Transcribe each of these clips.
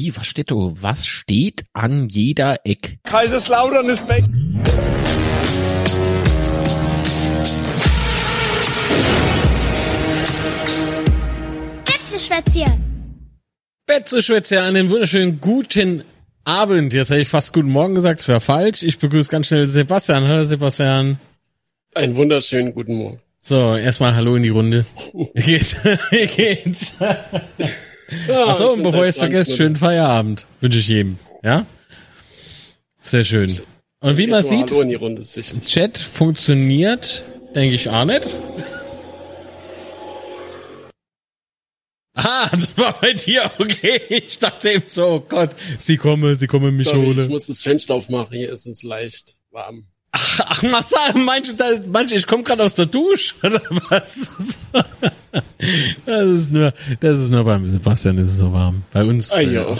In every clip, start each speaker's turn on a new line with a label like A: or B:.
A: Wie, was steht da? Was steht an jeder Eck?
B: Kaiserslautern ist weg.
C: Betzeschwätzchen.
A: Betzeschwätze, einen wunderschönen guten Abend. Jetzt hätte ich fast guten Morgen gesagt, es wäre falsch. Ich begrüße ganz schnell Sebastian. Hallo Sebastian.
D: Einen wunderschönen guten Morgen.
A: So, erstmal Hallo in die Runde. Wie geht's? Wie geht's? Achso, und bevor ich es vergesse, schönen Feierabend wünsche ich jedem. Ja? Sehr schön. Und wie man sieht,
D: Runde.
A: Chat funktioniert, denke ich auch nicht. Ah, das war bei dir okay. Ich dachte eben so, oh Gott, sie komme, sie komme mich
D: Sorry, ich
A: holen.
D: muss das Fenster aufmachen, hier ist es leicht warm.
A: Ach, ach Massa, manche, manche, ich komme gerade aus der Dusche, oder was? Das ist nur, das ist nur beim Sebastian, ist es so warm. Bei uns
D: Ah
A: äh,
D: ja.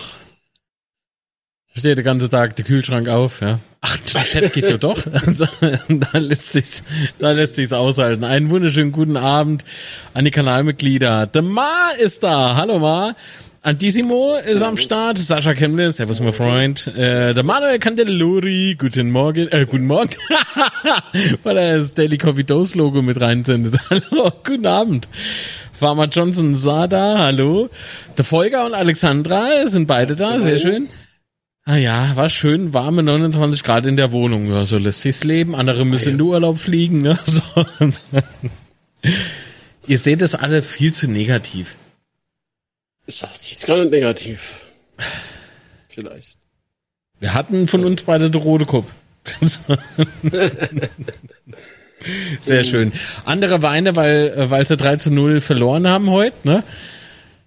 A: steht der ganze Tag der Kühlschrank auf, ja. Ach, der Chat geht ja doch. Also, da lässt sich's, da lässt sich's aushalten. Einen wunderschönen guten Abend an die Kanalmitglieder. Der Ma ist da. Hallo Ma. Antissimo ist am Start, Sascha Kemble, servus mein Freund, äh, der Manuel Candelori, guten Morgen, äh, guten Morgen, weil er das Daily Coffee Dose Logo mit reinsendet. Hallo, guten Abend. Farmer Johnson Sada, hallo. Der Folger und Alexandra sind beide da, sehr schön. Ah ja, war schön, warme 29 Grad in der Wohnung. Ja, so lässt sich's leben. Andere müssen in den Urlaub fliegen. Ne? So. Ihr seht es alle viel zu negativ.
D: Ich sag's jetzt gar nicht negativ. Vielleicht.
A: Wir hatten von uns beide den rote Kopf. Sehr schön. Andere Weine, weil, äh, weil sie 3 zu 0 verloren haben heute, ne?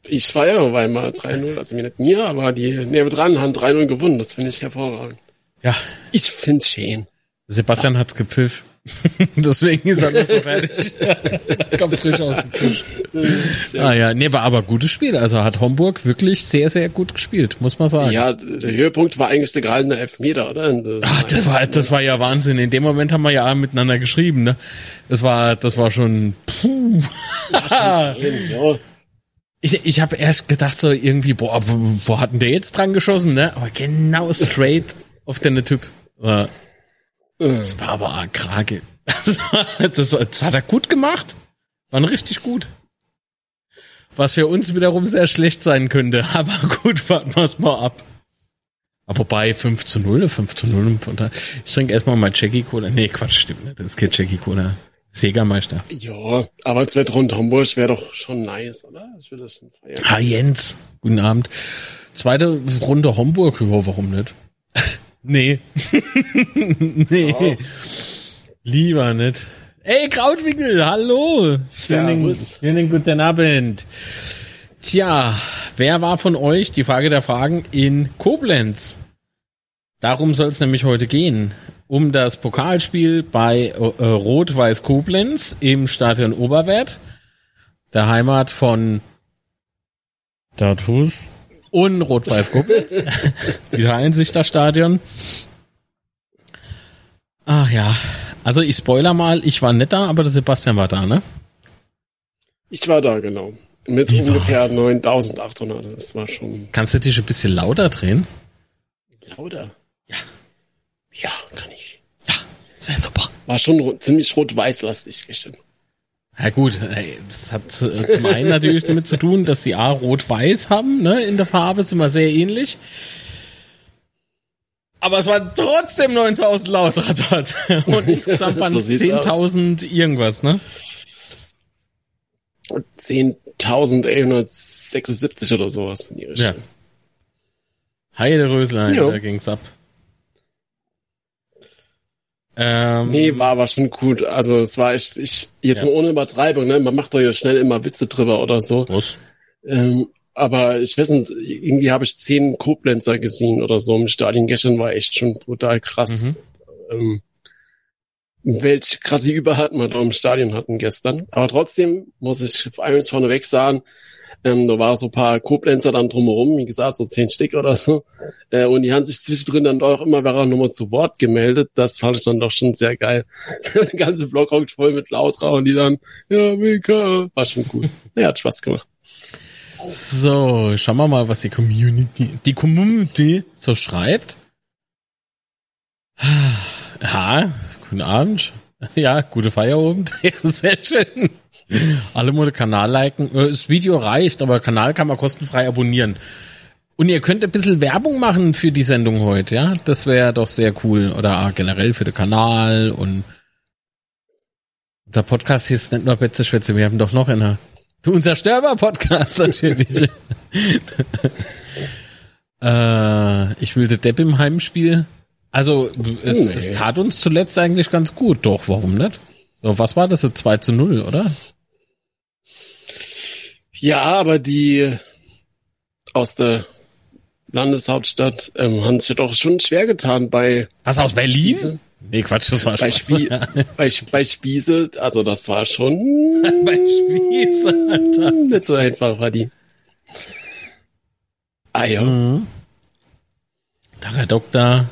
D: Ich feiere Weimar 3-0, also mir nicht mir, aber die nebendran haben 3-0 gewonnen. Das finde ich hervorragend.
A: Ja,
D: Ich find's schön.
A: Sebastian hat's gepfiff. Deswegen ist er nicht so fertig. Kommt frisch aus dem Tisch. Ah ja, nee, war aber gutes Spiel. Also hat Homburg wirklich sehr, sehr gut gespielt, muss man sagen.
D: Ja, der Höhepunkt war eigentlich der gehaltene Elfmeter, oder?
A: Ach, das war, das war ja Wahnsinn. In dem Moment haben wir ja miteinander geschrieben, ne? Das war, das war schon, puh.
D: Ja, schon schön, ja.
A: Ich, ich habe erst gedacht so irgendwie, boah, wo, wo hat denn der jetzt dran geschossen, ne? Aber genau straight auf den Typ. Äh, Das war aber ein Krage. Das, war- das, das hat er gut gemacht. War richtig gut. Was für uns wiederum sehr schlecht sein könnte. Aber gut, warten wir es mal ab. Aber wobei 5 zu 0, 5 zu 0. und da- Ich trinke erstmal mal Jackie Cola. Nee, Quatsch, stimmt nicht. Das ist kein Jackie Cola. Segermeister.
D: Ja, aber zweite Runde Hamburg wäre doch schon nice, oder? Ich will das schon feiern.
A: Ah, Jens. Guten Abend. Zweite Runde Homburg. Ja, warum nicht? Nee. nee. Lieber nicht. Ey, Krautwinkel, hallo. Schönen, schönen guten Abend. Tja, wer war von euch, die Frage der Fragen, in Koblenz? Darum soll es nämlich heute gehen. Um das Pokalspiel bei äh, Rot-Weiß Koblenz im Stadion Oberwert, der Heimat von Datus und Rot-Weiß Koblenz. Wieder Einsicht das Stadion. Ach ja, also ich spoiler mal, ich war nicht da, aber der Sebastian war da, ne?
D: Ich war da, genau. Mit
A: Wie
D: ungefähr
A: war's?
D: 9800. Das war schon
A: Kannst du dich ein bisschen lauter drehen?
D: lauter.
A: Ja.
D: Ja, kann ich.
A: Ja, das wäre super.
D: War schon ziemlich rot-weiß-lastig gestern.
A: Ja gut, es hat äh, zum einen natürlich damit zu tun, dass sie A rot-weiß haben, ne? In der Farbe sind wir sehr ähnlich. Aber es waren trotzdem 9000 lauter dort. Und insgesamt waren es
D: sieht's aus.
A: 10.000 irgendwas, ne?
D: 10.176 oder sowas in die Richtung.
A: Ja. Heide Röslein,
D: Jo.
A: da ging's ab. Ähm,
D: Nee, war aber schon gut. Also es war echt, ich, jetzt
A: Ja.
D: ohne Übertreibung, ne? Man macht doch ja schnell immer Witze drüber oder so.
A: was?
D: Ähm, aber ich weiß nicht, irgendwie habe ich zehn Koblenzer gesehen oder so im Stadion. Gestern war echt schon brutal krass. Ähm, welch krasse Überhalt wir da im Stadion hatten gestern. Aber trotzdem muss ich eins vorneweg sagen, ähm, da war so ein paar Koblenzer dann drumherum, wie gesagt, so zehn Stück oder so. Äh, und die haben sich zwischendrin dann doch immer während nochmal zu Wort gemeldet. Das fand ich dann doch schon sehr geil. Der ganze Block hockt voll mit Lautra und die dann, ja, Mika, war schon gut. Ja, hat Spaß gemacht.
A: So, schauen wir mal, was die Community, die Community so schreibt. Ja, guten Abend. Ja, gute Feierabend. Sehr schön. Alle mal Kanal liken. Äh, das Video reicht, aber Kanal kann man kostenfrei abonnieren. Und ihr könnt ein bisschen Werbung machen für die Sendung heute, ja? Das wäre doch sehr cool. Oder generell für den Kanal und unser Podcast hier ist nicht nur Betze Schwätze, wir haben doch noch einer. Du unzerstörbar Podcast natürlich. äh, ich will den Depp im Heimspiel. Also es, nee. es tat uns zuletzt eigentlich ganz gut. Doch, warum nicht? So, was war das? 2 zu 0, oder?
D: Ja, aber die aus der Landeshauptstadt ähm, haben sich doch schon schwer getan bei.
A: Was aus Berlin? Spiese. Nee, Quatsch, das war
D: bei, Spie bei, bei Spiese, also das war schon
A: bei Spiese, Alter.
D: nicht so einfach war die.
A: Ah ja. Mhm. Da Herr Doktor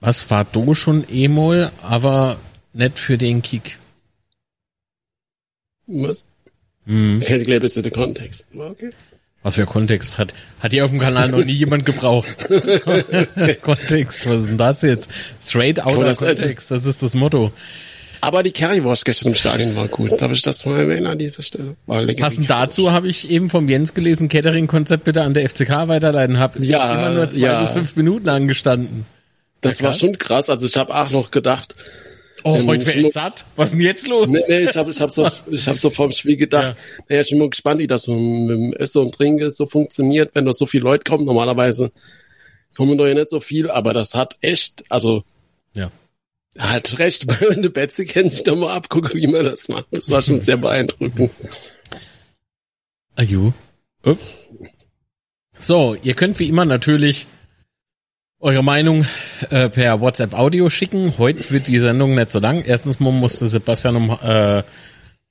A: Was war do schon E-Moll, aber nicht für den Kick?
D: Was? Hm. Gleich bisschen der Kontext. Okay.
A: Was für Kontext hat? Hat hier auf dem Kanal noch nie jemand gebraucht. Kontext, was ist denn das jetzt? Straight out of Kontext, das ist das Motto.
D: Aber die Currywurst gestern im Stadion war gut. Darf ich das mal erwähnen an dieser Stelle?
A: Passend dazu habe ich eben vom Jens gelesen, Catering-Konzept bitte an der FCK weiterleiten. Hab
D: ja,
A: immer nur zwei
D: ja.
A: bis fünf Minuten angestanden.
D: Das war schon krass. Also ich habe auch noch gedacht.
A: Oh, ähm, heute wäre ich satt. Was ist denn jetzt los?
D: Nee, nee ich habe ich hab so, ich hab so vom Spiel gedacht, ja. naja, ich bin mal gespannt, wie das mit, mit dem Essen und Trinken so funktioniert, wenn da so viele Leute kommen. Normalerweise kommen da ja nicht so viel, aber das hat echt, also
A: ja.
D: halt recht, wenn du Betsy kennt sich da mal abgucken, wie man das macht. Das war schon sehr beeindruckend.
A: Oh. So, ihr könnt wie immer natürlich eure Meinung äh, per WhatsApp Audio schicken. Heute wird die Sendung nicht so lang. Erstens musste Sebastian um, äh,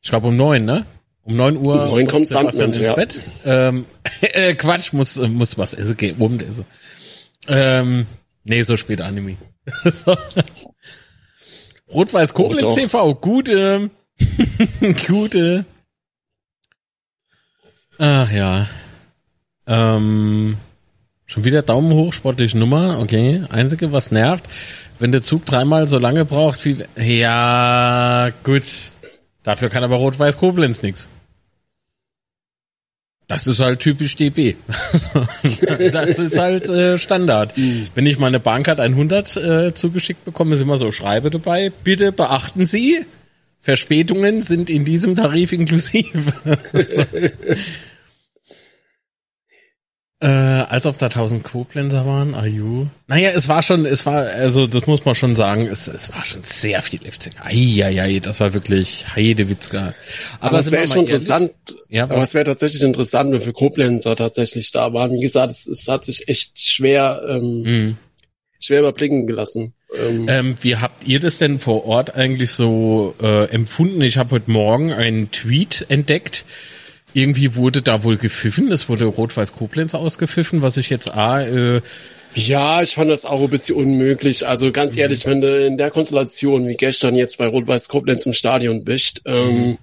A: ich glaube um neun, ne? Um neun Uhr
D: um neun kommt
A: Sebastian ins ja. Bett. Ähm, äh, Quatsch, muss muss was essen, okay, um essen. Ähm, nee, so spät Anime. Rot-Weiß Koblenz oh, TV, gute, gute. Ach ja. Ähm, Schon wieder Daumen hoch, sportliche Nummer, okay. Einzige, was nervt, wenn der Zug dreimal so lange braucht wie, ja, gut. Dafür kann aber Rot-Weiß Koblenz nix. Das ist halt typisch DB. das ist halt äh, Standard. Wenn ich meine Bahncard 100 äh, zugeschickt bekomme, ist immer so Schreibe dabei. Bitte beachten Sie, Verspätungen sind in diesem Tarif inklusiv. Äh, als ob da tausend Koblenzer waren, Ayu. Naja, es war schon, es war, also das muss man schon sagen, es, es war schon sehr viel FCK. Eieiei, das war wirklich Heidewitzka.
D: Aber, aber es wäre schon interessant, ja, aber es wäre tatsächlich interessant, wenn für Koblenzer tatsächlich da waren. Wie gesagt, es, es hat sich echt schwer, ähm, mhm. schwer überblicken gelassen.
A: Ähm, ähm, wie habt ihr das denn vor Ort eigentlich so äh, empfunden? Ich habe heute Morgen einen Tweet entdeckt, irgendwie wurde da wohl gepfiffen. Es wurde Rot-Weiß Koblenz ausgepfiffen, was ich jetzt A, äh,
D: ja, ich fand das auch ein bisschen unmöglich. Also ganz mhm. ehrlich, wenn du in der Konstellation wie gestern jetzt bei Rot-Weiß Koblenz im Stadion bist, ähm, mhm.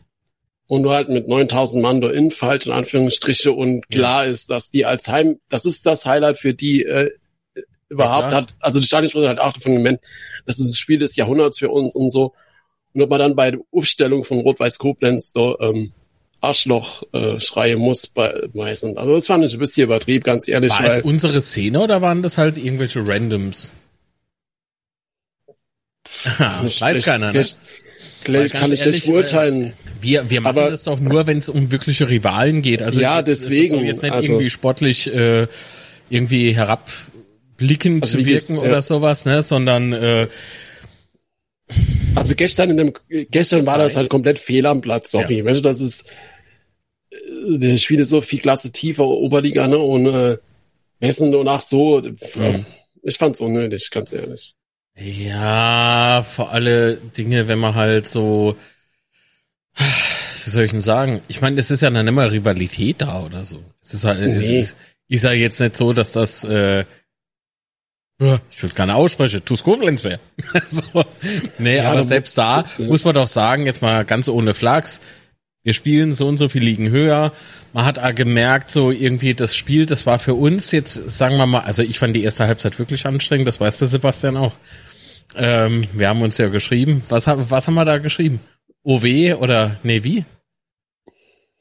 D: und du halt mit 9000 Mann da in falsch in Anführungsstriche und klar ja. ist, dass die als Heim, das ist das Highlight für die äh, überhaupt ja, hat, also die Stadion halt auch davon gemeint, das ist das Spiel des Jahrhunderts für uns und so. Und ob man dann bei der Aufstellung von Rot-Weiß Koblenz da ähm, Arschloch äh, schreien muss bei meisten. Also das fand ich ein bisschen übertrieben, ganz ehrlich.
A: War es unsere Szene oder waren das halt irgendwelche Randoms?
D: Aha, ich, weiß ich, keiner, ne? Ich, kann ich nicht beurteilen. Äh,
A: wir, wir machen aber, das doch nur, wenn es um wirkliche Rivalen geht. Also
D: ja, jetzt, deswegen.
A: jetzt nicht also, irgendwie sportlich äh, irgendwie herabblickend also zu wirken das, oder ja. sowas, ne? Sondern äh,
D: also gestern in dem gestern war das halt komplett fehl am Platz, sorry. Ja. Weißt du, das ist der Spiel ist so viel Klasse tiefer, Oberliga, ne? Und äh, Hessen nur nach so, mhm. ich fand's unnötig, ganz ehrlich.
A: Ja, vor alle Dinge, wenn man halt so, wie soll ich denn sagen? Ich meine, es ist ja dann immer Rivalität da oder so. Es ist halt, nee. es ist, ist ja jetzt nicht so, dass das, äh, ich will es gerne aussprechen, Tus Koblenz wäre. so. Nee, ja, aber selbst da muss man doch sagen, jetzt mal ganz ohne Flachs, Wir spielen so und so viel Ligen höher. Man hat auch gemerkt, so irgendwie das Spiel, das war für uns jetzt, sagen wir mal, also ich fand die erste Halbzeit wirklich anstrengend, das weiß der Sebastian auch. Ähm, wir haben uns ja geschrieben. Was, was haben wir da geschrieben? OW oder, nee, wie?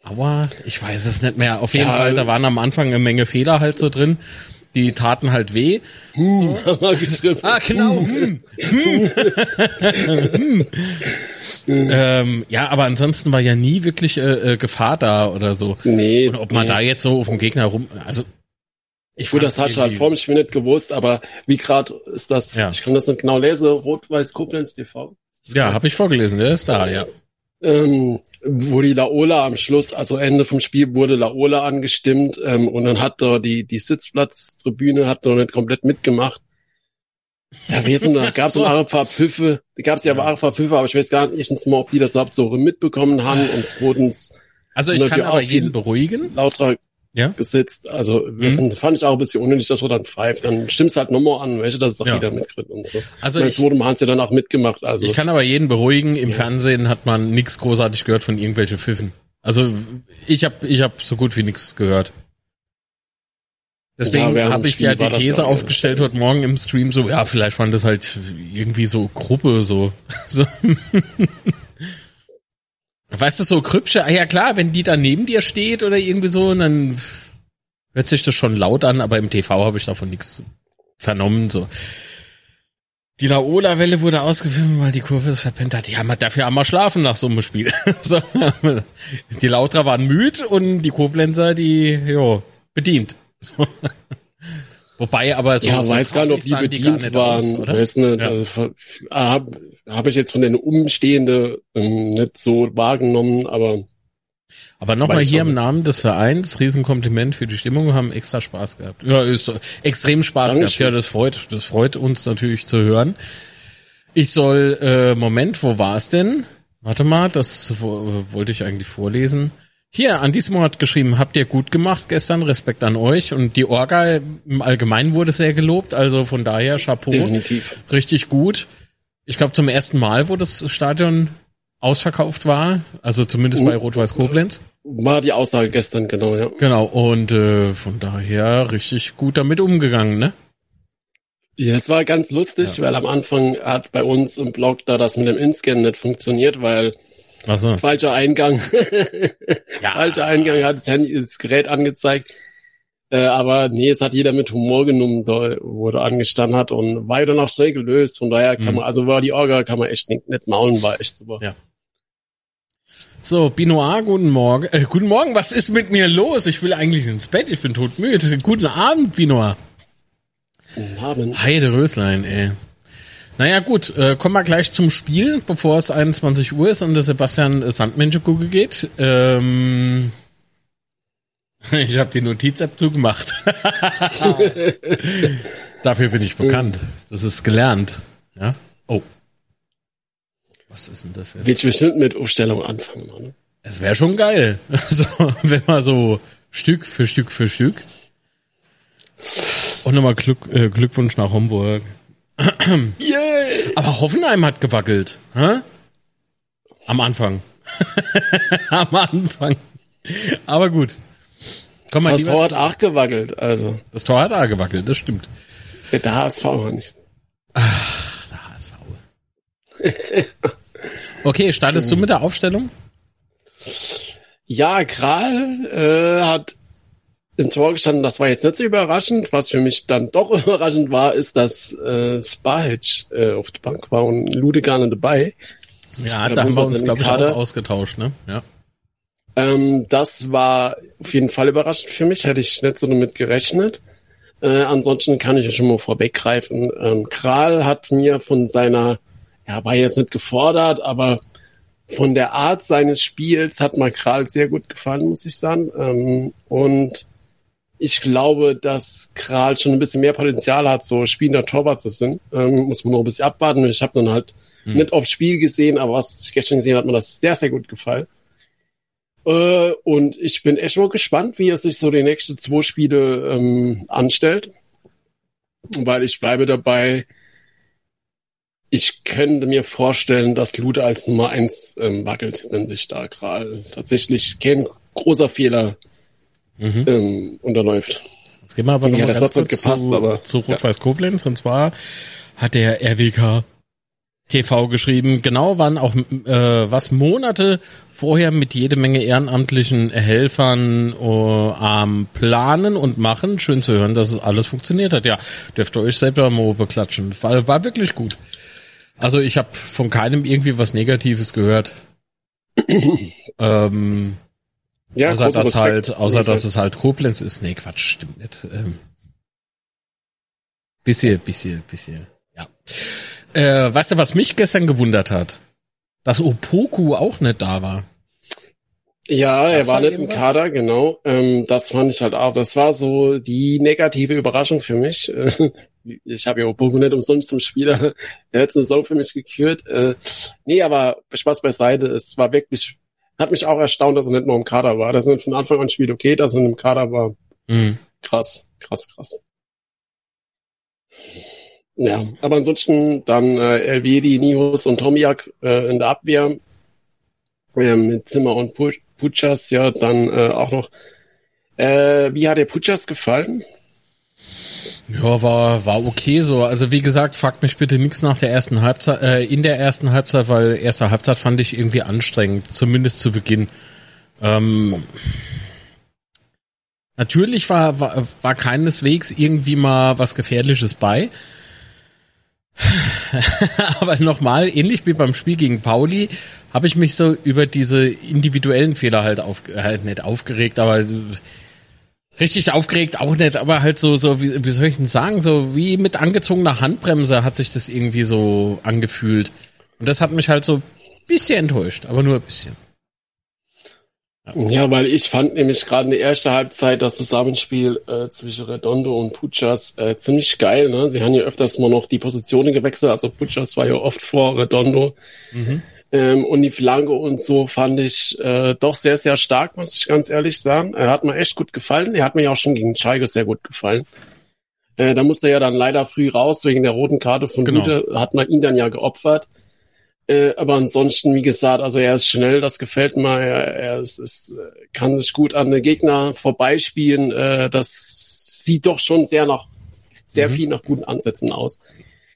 A: Aua, ich weiß es nicht mehr. Auf jeden ja, Fall, da waren am Anfang eine Menge Fehler halt so drin. Die taten halt weh.
D: Hm, so.
A: ah, genau. Hm. Hm. hm. ähm, ja, aber ansonsten war ja nie wirklich äh, äh, Gefahr da oder so.
D: Nee.
A: Und ob man
D: nee.
A: da jetzt so auf dem Gegner rum, also
D: ich Gut, das hat schon halt vor Spiel nicht gewusst, aber wie gerade ist das, ja. ich kann das nicht genau lesen, Rot-Weiß Koblenz TV.
A: Ja, habe ich vorgelesen, der ist da, ja.
D: Ähm, wo die Laola am Schluss, also Ende vom Spiel wurde Laola angestimmt ähm, und dann hat da die, die Sitzplatztribüne hat da nicht komplett mitgemacht. Ja, wir sind, da gab es so. ein paar Pfiffe, da gab es ja, ja. ein paar Pfiffe, aber ich weiß gar nicht mal, ob die das überhaupt so mitbekommen haben und zweitens.
A: Also ich kann aber jeden beruhigen.
D: Lauter ja? gesetzt. Also wissen, mhm. fand ich auch ein bisschen unnötig, dass man dann pfeift. Dann stimmt's halt nochmal an, welche das auch ja. jeder mitkriegt und so.
A: Also
D: es wurde Hans ja dann auch mitgemacht. Also
A: ich kann aber jeden beruhigen. Im ja. Fernsehen hat man nichts großartig gehört von irgendwelchen Pfiffen. Also ich habe ich hab so gut wie nichts gehört. Deswegen ja, habe ich ja die These aufgestellt heute Morgen im Stream so, ja, vielleicht waren das halt irgendwie so Gruppe, so. so. Weißt du, so Krüppsche, ah ja klar, wenn die da neben dir steht oder irgendwie so, dann hört sich das schon laut an, aber im TV habe ich davon nichts vernommen, so. Die Laola-Welle wurde ausgefilmt, weil die Kurve es verpennt hat. Die haben halt dafür einmal schlafen nach so einem Spiel. so. Die Lautra waren müde und die Koblenzer, die, jo, bedient. So. Wobei aber so.
D: Ja, so weiß gar nicht, ob die bedient die waren. Aus, oder? Weiß nicht, ja. also, habe hab ich jetzt von den Umstehenden ähm, nicht so wahrgenommen, aber.
A: Aber nochmal hier im Namen des Vereins, Riesenkompliment für die Stimmung, wir haben extra Spaß gehabt. Ja, ist extrem Spaß Dankeschön. gehabt. Ja, das freut, das freut uns natürlich zu hören. Ich soll, äh, Moment, wo war es denn? Warte mal, das wollte ich eigentlich vorlesen. Hier, an diesem Ort geschrieben, habt ihr gut gemacht gestern, Respekt an euch. Und die Orga im Allgemeinen wurde sehr gelobt, also von daher Chapeau.
D: Definitiv.
A: Richtig gut. Ich glaube zum ersten Mal, wo das Stadion ausverkauft war, also zumindest bei Rot-Weiß Koblenz.
D: War die Aussage gestern, genau, ja.
A: Genau, und äh, von daher richtig gut damit umgegangen, ne?
D: Ja, es war ganz lustig, ja. weil am Anfang hat bei uns im Blog da das mit dem Inscan nicht funktioniert, weil
A: Ach so.
D: Falscher Eingang. ja. Falscher Eingang hat das Handy, das Gerät angezeigt. Äh, aber nee, es hat jeder mit Humor genommen, wo er angestanden hat und war ja dann auch schnell gelöst. Von daher kann mhm. man, also war die Orga, kann man echt nicht, nicht maulen, war echt super.
A: Ja. So, Binoir, guten Morgen. Äh, guten Morgen, was ist mit mir los? Ich will eigentlich ins Bett, ich bin todmüde. Guten Abend, Binoir.
D: Guten Abend.
A: Heide Röslein, ey. Naja gut, äh, kommen wir gleich zum Spiel, bevor es 21 Uhr ist und der Sebastian Sandmenschekuge geht. Ähm, ich habe die Notiz-App zugemacht. Dafür bin ich bekannt. Das ist gelernt. Ja. Oh. Was ist denn das
D: jetzt? Willst du bestimmt mit Aufstellung anfangen, Mann?
A: Es wäre schon geil. So, wenn man so Stück für Stück für Stück. Und nochmal Glück, äh, Glückwunsch nach Homburg.
D: Yay!
A: Aber Hoffenheim hat gewackelt. Hä? Am Anfang. Am Anfang. Aber gut.
D: Komm mal, das Tor hat auch gewackelt, also.
A: Das Tor hat auch gewackelt, das stimmt.
D: Der HSV war nicht.
A: Ach, der HSV. okay, startest du mit der Aufstellung?
D: Ja, Kral äh, hat im Tor gestanden. Das war jetzt nicht so überraschend. Was für mich dann doch überraschend war, ist, dass äh, Spahic äh, auf der Bank war und Ludegan dabei.
A: Ja, da haben wir uns, glaube ich, auch ausgetauscht, ne? Ja.
D: Ähm, das war auf jeden Fall überraschend für mich. Hätte ich nicht so damit gerechnet. Äh, ansonsten kann ich ja schon mal vorweggreifen. Ähm, Kral hat mir von seiner, ja, war jetzt nicht gefordert, aber von der Art seines Spiels hat mir Kral sehr gut gefallen, muss ich sagen. Ähm, und ich glaube, dass Kral schon ein bisschen mehr Potenzial hat, so spielender Torwart zu sind. Ähm, muss man noch ein bisschen abwarten. Ich habe dann halt hm. nicht aufs Spiel gesehen, aber was ich gestern gesehen habe, hat mir das sehr, sehr gut gefallen. Äh, und ich bin echt mal gespannt, wie er sich so die nächsten zwei Spiele ähm, anstellt. Weil ich bleibe dabei, ich könnte mir vorstellen, dass Lude als Nummer eins ähm, wackelt, wenn sich da gerade tatsächlich kein großer Fehler mhm. ähm, unterläuft.
A: Jetzt gehen wir aber nochmal
D: ja, das hat kurz gepasst,
A: zu,
D: aber,
A: zu Rot-Weiß Koblenz. Und zwar hat der RWK TV geschrieben, genau wann auch äh, was Monate vorher mit jede Menge ehrenamtlichen Helfern äh, am Planen und Machen. Schön zu hören, dass es alles funktioniert hat. Ja, dürft ihr euch selber mal beklatschen. War, war wirklich gut. Also ich habe von keinem irgendwie was Negatives gehört. ähm, ja, außer dass halt, außer dass es halt Koblenz ist. Nee, Quatsch, stimmt nicht. Ähm, bisschen, bisschen, bisschen, ja. Äh, weißt du, was mich gestern gewundert hat? Dass Opoku auch nicht da war.
D: Ja, er war nicht im Kader, genau. Ähm, das fand ich halt auch. Das war so die negative Überraschung für mich. ich habe ja Opoku nicht umsonst zum Spieler der letzten Saison für mich gekürt. Äh, nee, aber Spaß beiseite. Es war wirklich, hat mich auch erstaunt, dass er nicht nur im Kader war. Das ist von Anfang an spielt okay, dass er im Kader war. Mhm. Krass, krass, krass. Ja, aber ansonsten dann äh, Elvedi, Nihus und Tomiak äh, in der Abwehr äh, mit Zimmer und Puchas, ja, dann äh, auch noch. Äh, wie hat der Puchas gefallen?
A: Ja, war, war okay so. Also wie gesagt, fragt mich bitte nichts nach der ersten Halbzeit, äh, in der ersten Halbzeit, weil erste Halbzeit fand ich irgendwie anstrengend, zumindest zu Beginn. Ähm, natürlich war, war, war keineswegs irgendwie mal was Gefährliches bei. aber nochmal, ähnlich wie beim Spiel gegen Pauli, habe ich mich so über diese individuellen Fehler halt, auf, halt nicht aufgeregt, aber richtig aufgeregt auch nicht, aber halt so, so wie, wie soll ich denn sagen, so wie mit angezogener Handbremse hat sich das irgendwie so angefühlt. Und das hat mich halt so ein bisschen enttäuscht, aber nur ein bisschen.
D: Ja, weil ich fand nämlich gerade in der ersten Halbzeit das Zusammenspiel äh, zwischen Redondo und Puchas äh, ziemlich geil. Ne? Sie haben ja öfters mal noch die Positionen gewechselt. Also Puchas war ja oft vor Redondo. Mhm. Ähm, und die Flanke und so fand ich äh, doch sehr, sehr stark, muss ich ganz ehrlich sagen. Er hat mir echt gut gefallen. Er hat mir ja auch schon gegen Scheige sehr gut gefallen. Äh, da musste er ja dann leider früh raus wegen der roten Karte von genau. Lüde. Hat man ihn dann ja geopfert. Äh, aber ansonsten, wie gesagt, also er ist schnell, das gefällt mir. Er, er ist, ist, kann sich gut an den Gegner vorbeispielen. Äh, das sieht doch schon sehr nach, sehr mhm. viel nach guten Ansätzen aus.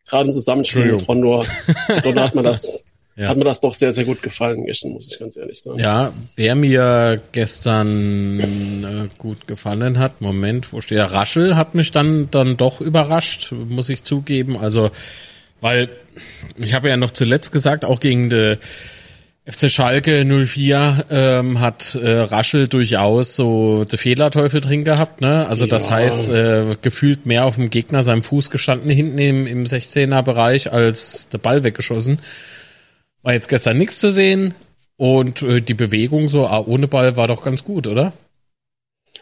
D: Gerade im Zusammenspiel mit Rondor. Dort hat man das, ja. hat mir das doch sehr, sehr gut gefallen, gestern, muss ich ganz ehrlich sagen.
A: Ja, wer mir gestern äh, gut gefallen hat, Moment, wo steht er? Raschel hat mich dann, dann doch überrascht, muss ich zugeben. Also, weil ich habe ja noch zuletzt gesagt, auch gegen die FC Schalke 04 ähm, hat äh, Raschel durchaus so den Fehlerteufel drin gehabt, ne? Also das heißt, äh, gefühlt mehr auf dem Gegner seinem Fuß gestanden hinten im, im 16er Bereich als der Ball weggeschossen. War jetzt gestern nichts zu sehen und äh, die Bewegung so ah, ohne Ball war doch ganz gut, oder?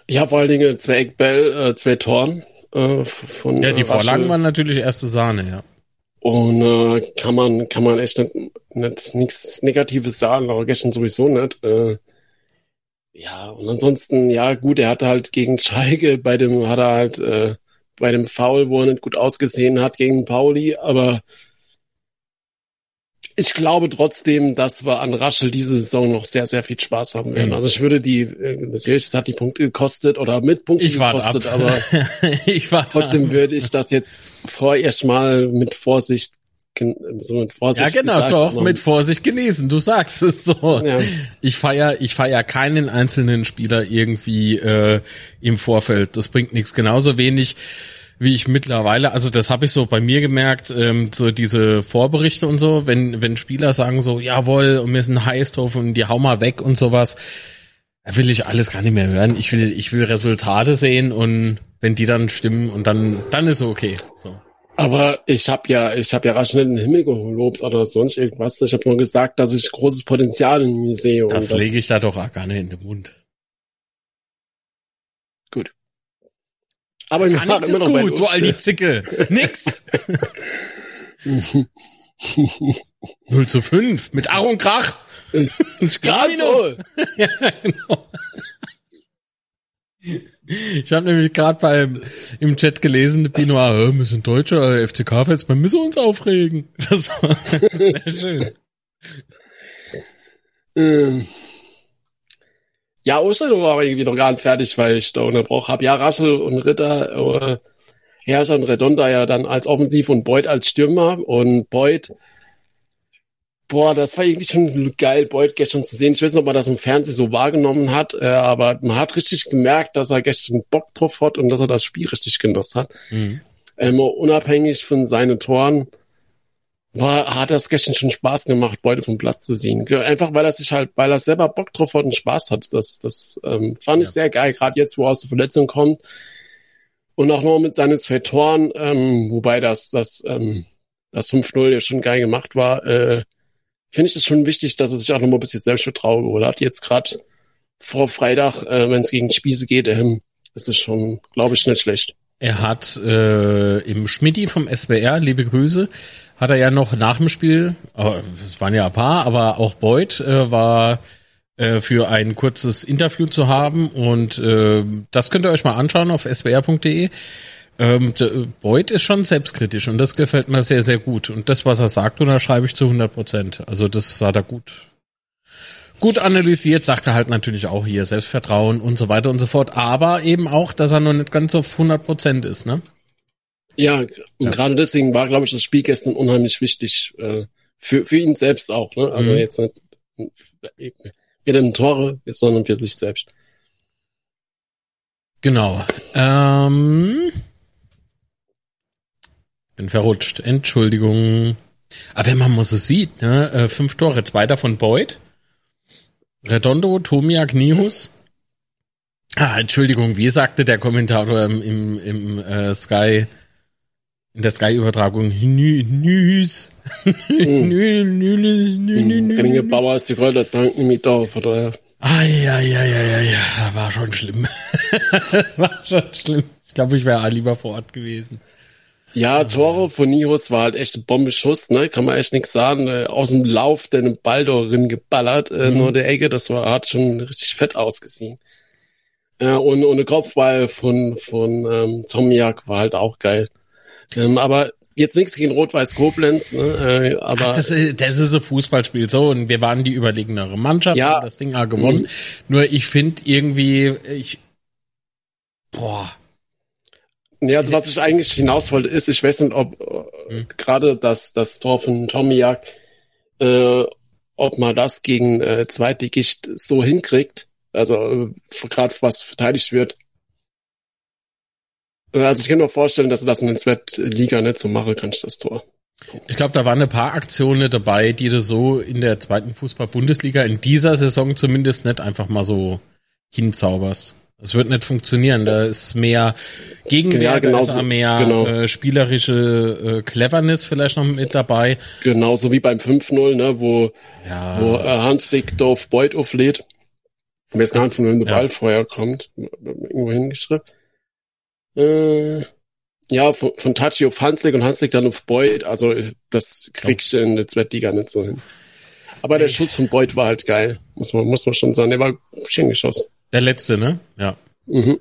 D: Ja, vor allen Dingen zwei Eckbell, äh, zwei Toren. Äh, von,
A: ja, die Vorlagen waren natürlich erste Sahne, ja.
D: Und äh, kann man kann man echt nicht, nicht nichts Negatives sagen, aber gestern sowieso nicht. Äh, ja, und ansonsten, ja gut, er hatte halt gegen Schalke, bei dem hat er halt äh, bei dem Foul, wo er nicht gut ausgesehen hat gegen Pauli, aber ich glaube trotzdem, dass wir an Raschel diese Saison noch sehr, sehr viel Spaß haben werden. Mhm. Also ich würde die, äh, natürlich, es hat die Punkte gekostet oder mit Punkten
A: ich
D: gekostet,
A: ab.
D: aber ich trotzdem ab. würde ich das jetzt vorerst mal mit Vorsicht
A: so mit Vorsicht ja, genau, doch, und mit Vorsicht genießen. Du sagst es so. Ja. Ich feier, ich feier keinen einzelnen Spieler irgendwie äh, im Vorfeld. Das bringt nichts. Genauso wenig wie ich mittlerweile, also das habe ich so bei mir gemerkt, ähm, so diese Vorberichte und so, wenn, wenn Spieler sagen so, jawohl, und wir sind heiß drauf und die hau mal weg und sowas, da will ich alles gar nicht mehr hören. Ich will, ich will Resultate sehen und wenn die dann stimmen und dann, dann ist okay. So.
D: Aber ich habe ja, ich habe ja rasch nicht den Himmel gelobt oder sonst irgendwas. Ich habe nur gesagt, dass ich großes Potenzial in mir sehe.
A: Das, das lege ich da doch auch gar nicht in den Mund.
D: Aber
A: wir fahren immer noch gut, du all die Zicke. Nix. 0 zu 5 mit Ach und Krach.
D: Gerade so. ja, genau.
A: Ich habe nämlich gerade beim im Chat gelesen, Pino, äh, wir sind Deutsche, äh, FCK-Fans, wir müssen uns aufregen. Das war sehr schön.
D: Ähm. Ja, Ostern war irgendwie noch gar nicht fertig, weil ich da unterbrochen habe. Ja, Raschel und Ritter, äh, Herrscher und Redonda ja dann als Offensiv und Beuth als Stürmer und Beuth Boah, das war irgendwie schon geil, Beuth gestern zu sehen. Ich weiß nicht, ob man das im Fernsehen so wahrgenommen hat, äh, aber man hat richtig gemerkt, dass er gestern Bock drauf hat und dass er das Spiel richtig genossen hat. Mhm. Ähm, unabhängig von seinen Toren war, hat das gestern schon Spaß gemacht, Beute vom Platz zu sehen. Einfach weil er sich halt, weil er selber Bock drauf hat und Spaß hat. Das, das ähm, fand ja. ich sehr geil, gerade jetzt, wo er aus der Verletzung kommt. Und auch noch mit seinen zwei Toren, ähm, wobei das, das, ähm, das 5-0 ja schon geil gemacht war, äh, finde ich es schon wichtig, dass er sich auch noch mal ein bisschen Selbstvertrauen geholt hat. Jetzt gerade vor Freitag, äh, wenn es gegen Spieße geht, ähm, ist es schon, glaube ich, nicht schlecht.
A: Er hat äh, im Schmidti vom SWR, liebe Grüße, hat er ja noch nach dem Spiel, es waren ja ein paar, aber auch Beuth äh, war äh, für ein kurzes Interview zu haben und äh, das könnt ihr euch mal anschauen auf swr.de. Ähm, Boyd ist schon selbstkritisch und das gefällt mir sehr, sehr gut. Und das, was er sagt, unterschreibe ich zu 100 Prozent. Also das hat er gut, gut analysiert, sagt er halt natürlich auch hier Selbstvertrauen und so weiter und so fort. Aber eben auch, dass er noch nicht ganz auf 100 Prozent ist, ne?
D: Ja, und ja. gerade deswegen war, glaube ich, das Spiel gestern unheimlich wichtig äh, für, für ihn selbst auch. Ne? Also mhm. jetzt nicht weder in Tore, sondern für sich selbst.
A: Genau. Ähm bin verrutscht. Entschuldigung. Aber wenn man mal so sieht, ne, äh, fünf Tore, zwei davon Boyd, Redondo, Tomiak, Nihus. Ah, Entschuldigung, wie sagte der Kommentator im, im, im äh, Sky, in der Sky-Übertragung? Nüs.
D: Renige Bauer ist die Rolle, das danken mit auf, oder?
A: Ja, war schon schlimm. war schon schlimm. Ich glaube, ich wäre lieber vor Ort gewesen.
D: Ja, Tore von Nihus war halt echt ein Bombenschuss, ne? Kann man echt nichts sagen. Äh, aus dem Lauf der einen Ball drin geballert, äh, mhm. nur der Ecke, das war, hat schon richtig fett ausgesehen. Äh, und ohne Kopfball von, von ähm, Tomiak war halt auch geil. Ähm, aber jetzt nichts gegen Rot-Weiß Koblenz, ne? Äh, aber Ach,
A: das, ist, das ist ein Fußballspiel so und wir waren die überlegenere Mannschaft, ja. haben das Ding auch gewonnen. Mhm. Nur ich finde irgendwie, ich boah
D: ja, also was ich eigentlich hinaus wollte, ist, ich weiß nicht, ob mhm. gerade das, das Tor von Tomiak, äh, ob man das gegen äh, Zweitligicht so hinkriegt, also äh, gerade was verteidigt wird. Äh, also ich kann mir vorstellen, dass du das in der Zweitliga nicht so machen kannst, das Tor.
A: Ich glaube, da waren ein paar Aktionen dabei, die du so in der zweiten Fußball-Bundesliga in dieser Saison zumindest nicht einfach mal so hinzauberst. Das wird nicht funktionieren. Da ist mehr Gegenwehr, ja, genau da ist mehr genau. äh, spielerische äh, Cleverness vielleicht noch mit dabei.
D: Genauso wie beim 5-0, ne, wo, ja. wo äh, Hans Dickdorf Beuth auflädt. Am besten Hand von wenn der Ball vorher kommt. Irgendwo hingeschrieben. Äh, ja, von, von Tachi auf Hanslik und Hanslik dann auf Beuth. Also das krieg ich in der Zweitliga nicht so hin. Aber der Schuss von Beuth war halt geil. Muss man, muss man schon sagen. Der war schön geschossen.
A: Der letzte, ne? Ja. Mhm.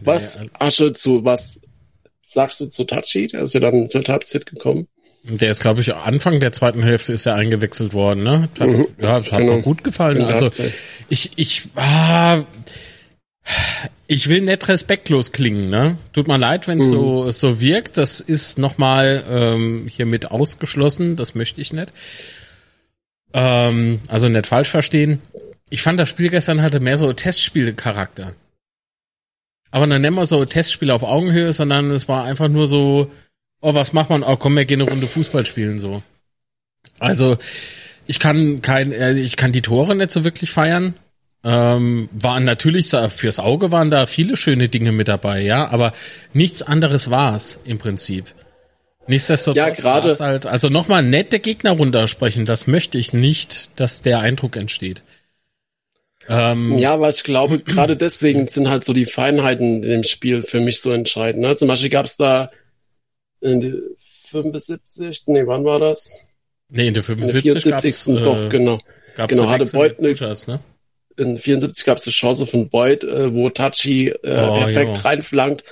D: Was, Asche, zu, was sagst du zu Tachi? Der ist ja dann zur Halbzeit gekommen.
A: Der ist, glaube ich, Anfang der zweiten Hälfte ist er eingewechselt worden, ne? Hat, mhm. Ja, hat genau. mir gut gefallen. Also ich, ich, ah, ich will nicht respektlos klingen, ne? Tut mir leid, wenn es mhm. so, so wirkt. Das ist nochmal ähm, hiermit ausgeschlossen. Das möchte ich nicht. Ähm, also nicht falsch verstehen ich fand das Spiel gestern hatte mehr so Testspielcharakter. Aber dann nennen wir so Testspiele auf Augenhöhe, sondern es war einfach nur so, oh, was macht man? Oh, komm, wir gehen eine Runde Fußball spielen, so. Also, ich kann kein, äh, ich kann die Tore nicht so wirklich feiern. Ähm, waren natürlich fürs Auge waren da viele schöne Dinge mit dabei, ja, aber nichts anderes war's im Prinzip. Nichtsdestotrotz ja, gerade halt, also nochmal nette Gegner runtersprechen, das möchte ich nicht, dass der Eindruck entsteht.
D: Ähm, ja, aber ich glaube, gerade deswegen sind halt so die Feinheiten in dem Spiel für mich so entscheidend. Ne? Zum Beispiel gab es da in der 75, nee, wann war das?
A: Nee, in der 75.
D: In der 74. Gab's, doch, äh, genau.
A: Gab's genau, hatte Beut eine,
D: ne? In 74 gab es eine Chance von Boyd, äh, wo Tachi äh, oh, perfekt jo. reinflankt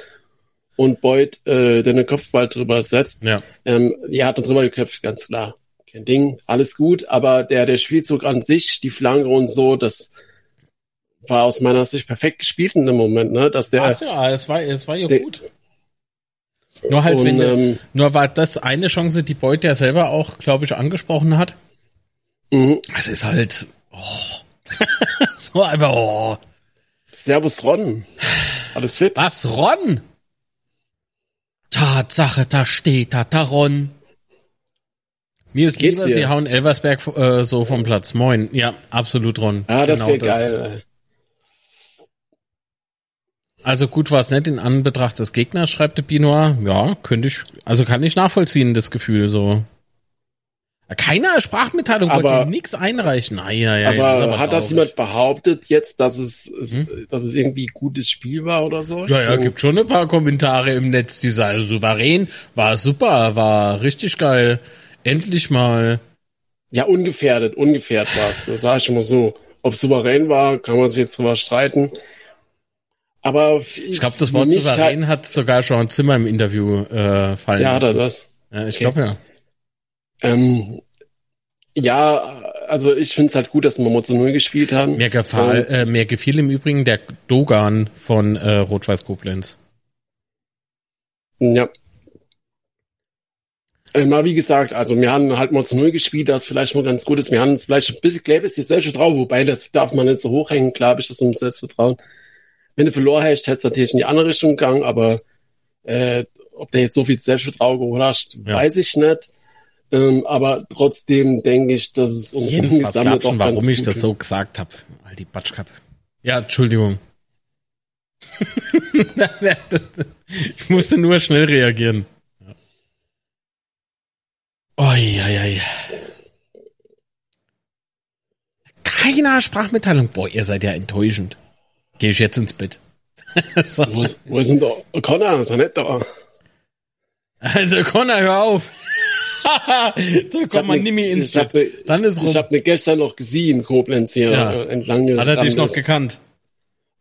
D: und Boyd äh, den Kopfball drüber setzt.
A: Ja.
D: Ähm, er hat drüber geköpft, ganz klar. Kein Ding, alles gut, aber der, der Spielzug an sich, die Flanke und so, das war aus meiner Sicht perfekt gespielt in dem Moment, ne? Dass der.
A: War's ja, es war, es war ja der, gut. Nur halt, und, wenn, ähm, nur war das eine Chance, die Boyd ja selber auch, glaube ich, angesprochen hat. Mhm. Es ist halt, oh. so einfach, oh.
D: Servus Ron. Alles fit?
A: Was, Ron? Tatsache, da steht da, Ron. Mir ist Geht's lieber, dir? sie hauen Elversberg äh, so vom Platz. Moin. Ja, absolut, Ron.
D: Ah, das genau wäre geil.
A: Also gut war es nicht in Anbetracht des Gegners, schreibt der Binoir. Ja, könnte ich, also kann ich nachvollziehen, das Gefühl so. Keiner Sprachmitteilung
D: aber,
A: wollte nichts einreichen. Nein, ja, ja,
D: aber, aber hat das jemand behauptet jetzt, dass es, hm? dass es irgendwie gutes Spiel war oder so?
A: Ja, ja, gibt schon ein paar Kommentare im Netz, die sagen, souverän, war super, war richtig geil. Endlich mal.
D: Ja, ungefährdet, ungefährdet war es. Das sage ich mal so. Ob souverän war, kann man sich jetzt drüber streiten. Aber
A: ich glaube, das Wort souverän hat sogar schon Zimmer im Interview äh, fallen.
D: Ja, hat er das?
A: Ja, ich okay. glaube ja.
D: Ähm, ja, also ich finde es halt gut, dass wir mal zu Null gespielt haben.
A: Mir, gefahl, äh, mir gefiel im Übrigen der Dogan von äh, Rot-Weiß Koblenz.
D: Ja. Äh, mal wie gesagt, also wir haben halt mal zu Null gespielt, das vielleicht mal ganz gut ist. Wir haben es vielleicht ein bisschen Klebes jetzt Selbstvertrauen, wobei das darf man nicht so hochhängen, klar ich das um Selbstvertrauen. Wenn du verloren hast, hättest du natürlich in die andere Richtung gegangen, aber äh, ob der jetzt so viel Selbstvertrauen geholt hast, ja. weiß ich nicht. Ähm, aber trotzdem denke ich, dass es uns
A: insgesamt doch warum ich das so gesagt habe. All die Batschkap. Ja, Entschuldigung. ich musste nur schnell reagieren. Oi, oi, oi. Keiner Sprachmitteilung. Boah, ihr seid ja enttäuschend. Gehe ich jetzt ins Bett.
D: so. wo, ist, wo ist denn der Connor? Ist er nicht da?
A: Also Connor, hör auf. Da kommt man ne, nicht mehr ins Bett. Ne,
D: Dann ist rum. Ich habe ne gestern noch gesehen, Koblenz hier ja. äh, entlang.
A: Hat er dich noch gekannt?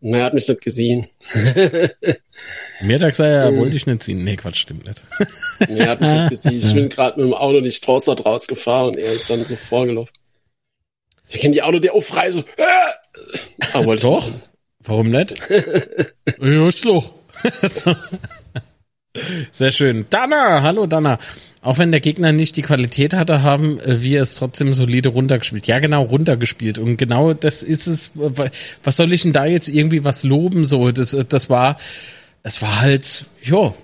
D: Nein, er hat mich nicht gesehen.
A: Mir hat er er wollte ich nicht ziehen. Nee, Quatsch, stimmt nicht.
D: nee, er hat mich nicht gesehen. Ich bin gerade mit dem Auto nicht draußen raus gefahren und er ist dann so vorgelaufen. Ich kenne die Auto, der auch frei so. Äh!
A: Aber Doch. Warum nicht? ja, ist doch. Sehr schön. Dana, hallo Dana. Auch wenn der Gegner nicht die Qualität hatte, haben wir es trotzdem solide runtergespielt. Ja, genau, runtergespielt. Und genau das ist es. Was soll ich denn da jetzt irgendwie was loben? So, das, das war, es war halt, jo.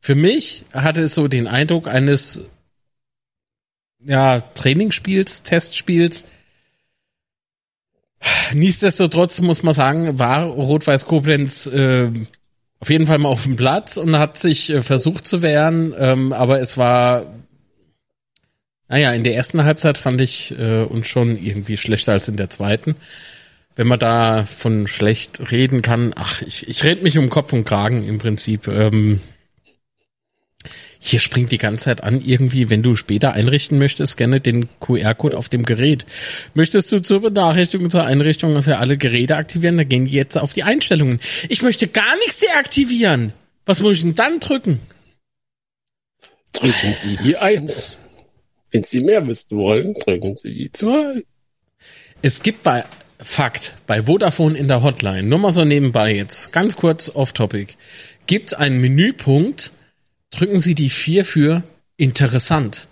A: Für mich hatte es so den Eindruck eines, ja, Trainingsspiels, Testspiels. Nichtsdestotrotz muss man sagen, war Rot-Weiß Koblenz äh, auf jeden Fall mal auf dem Platz und hat sich äh, versucht zu wehren, ähm, aber es war, naja, in der ersten Halbzeit fand ich äh, uns schon irgendwie schlechter als in der zweiten. Wenn man da von schlecht reden kann, ach, ich, ich rede mich um Kopf und Kragen im Prinzip. Ähm, hier springt die ganze Zeit an, irgendwie, wenn du später einrichten möchtest, scanne den QR-Code auf dem Gerät. Möchtest du zur Benachrichtigung zur Einrichtung für alle Geräte aktivieren, dann gehen die jetzt auf die Einstellungen. Ich möchte gar nichts deaktivieren. Was muss ich denn dann drücken?
D: Drücken Sie die Eins. Wenn Sie mehr wissen wollen, drücken Sie die Zwei.
A: Es gibt bei Fakt, bei Vodafone in der Hotline, nur mal so nebenbei jetzt, ganz kurz off-topic, gibt einen Menüpunkt, Drücken Sie die 4 für interessant.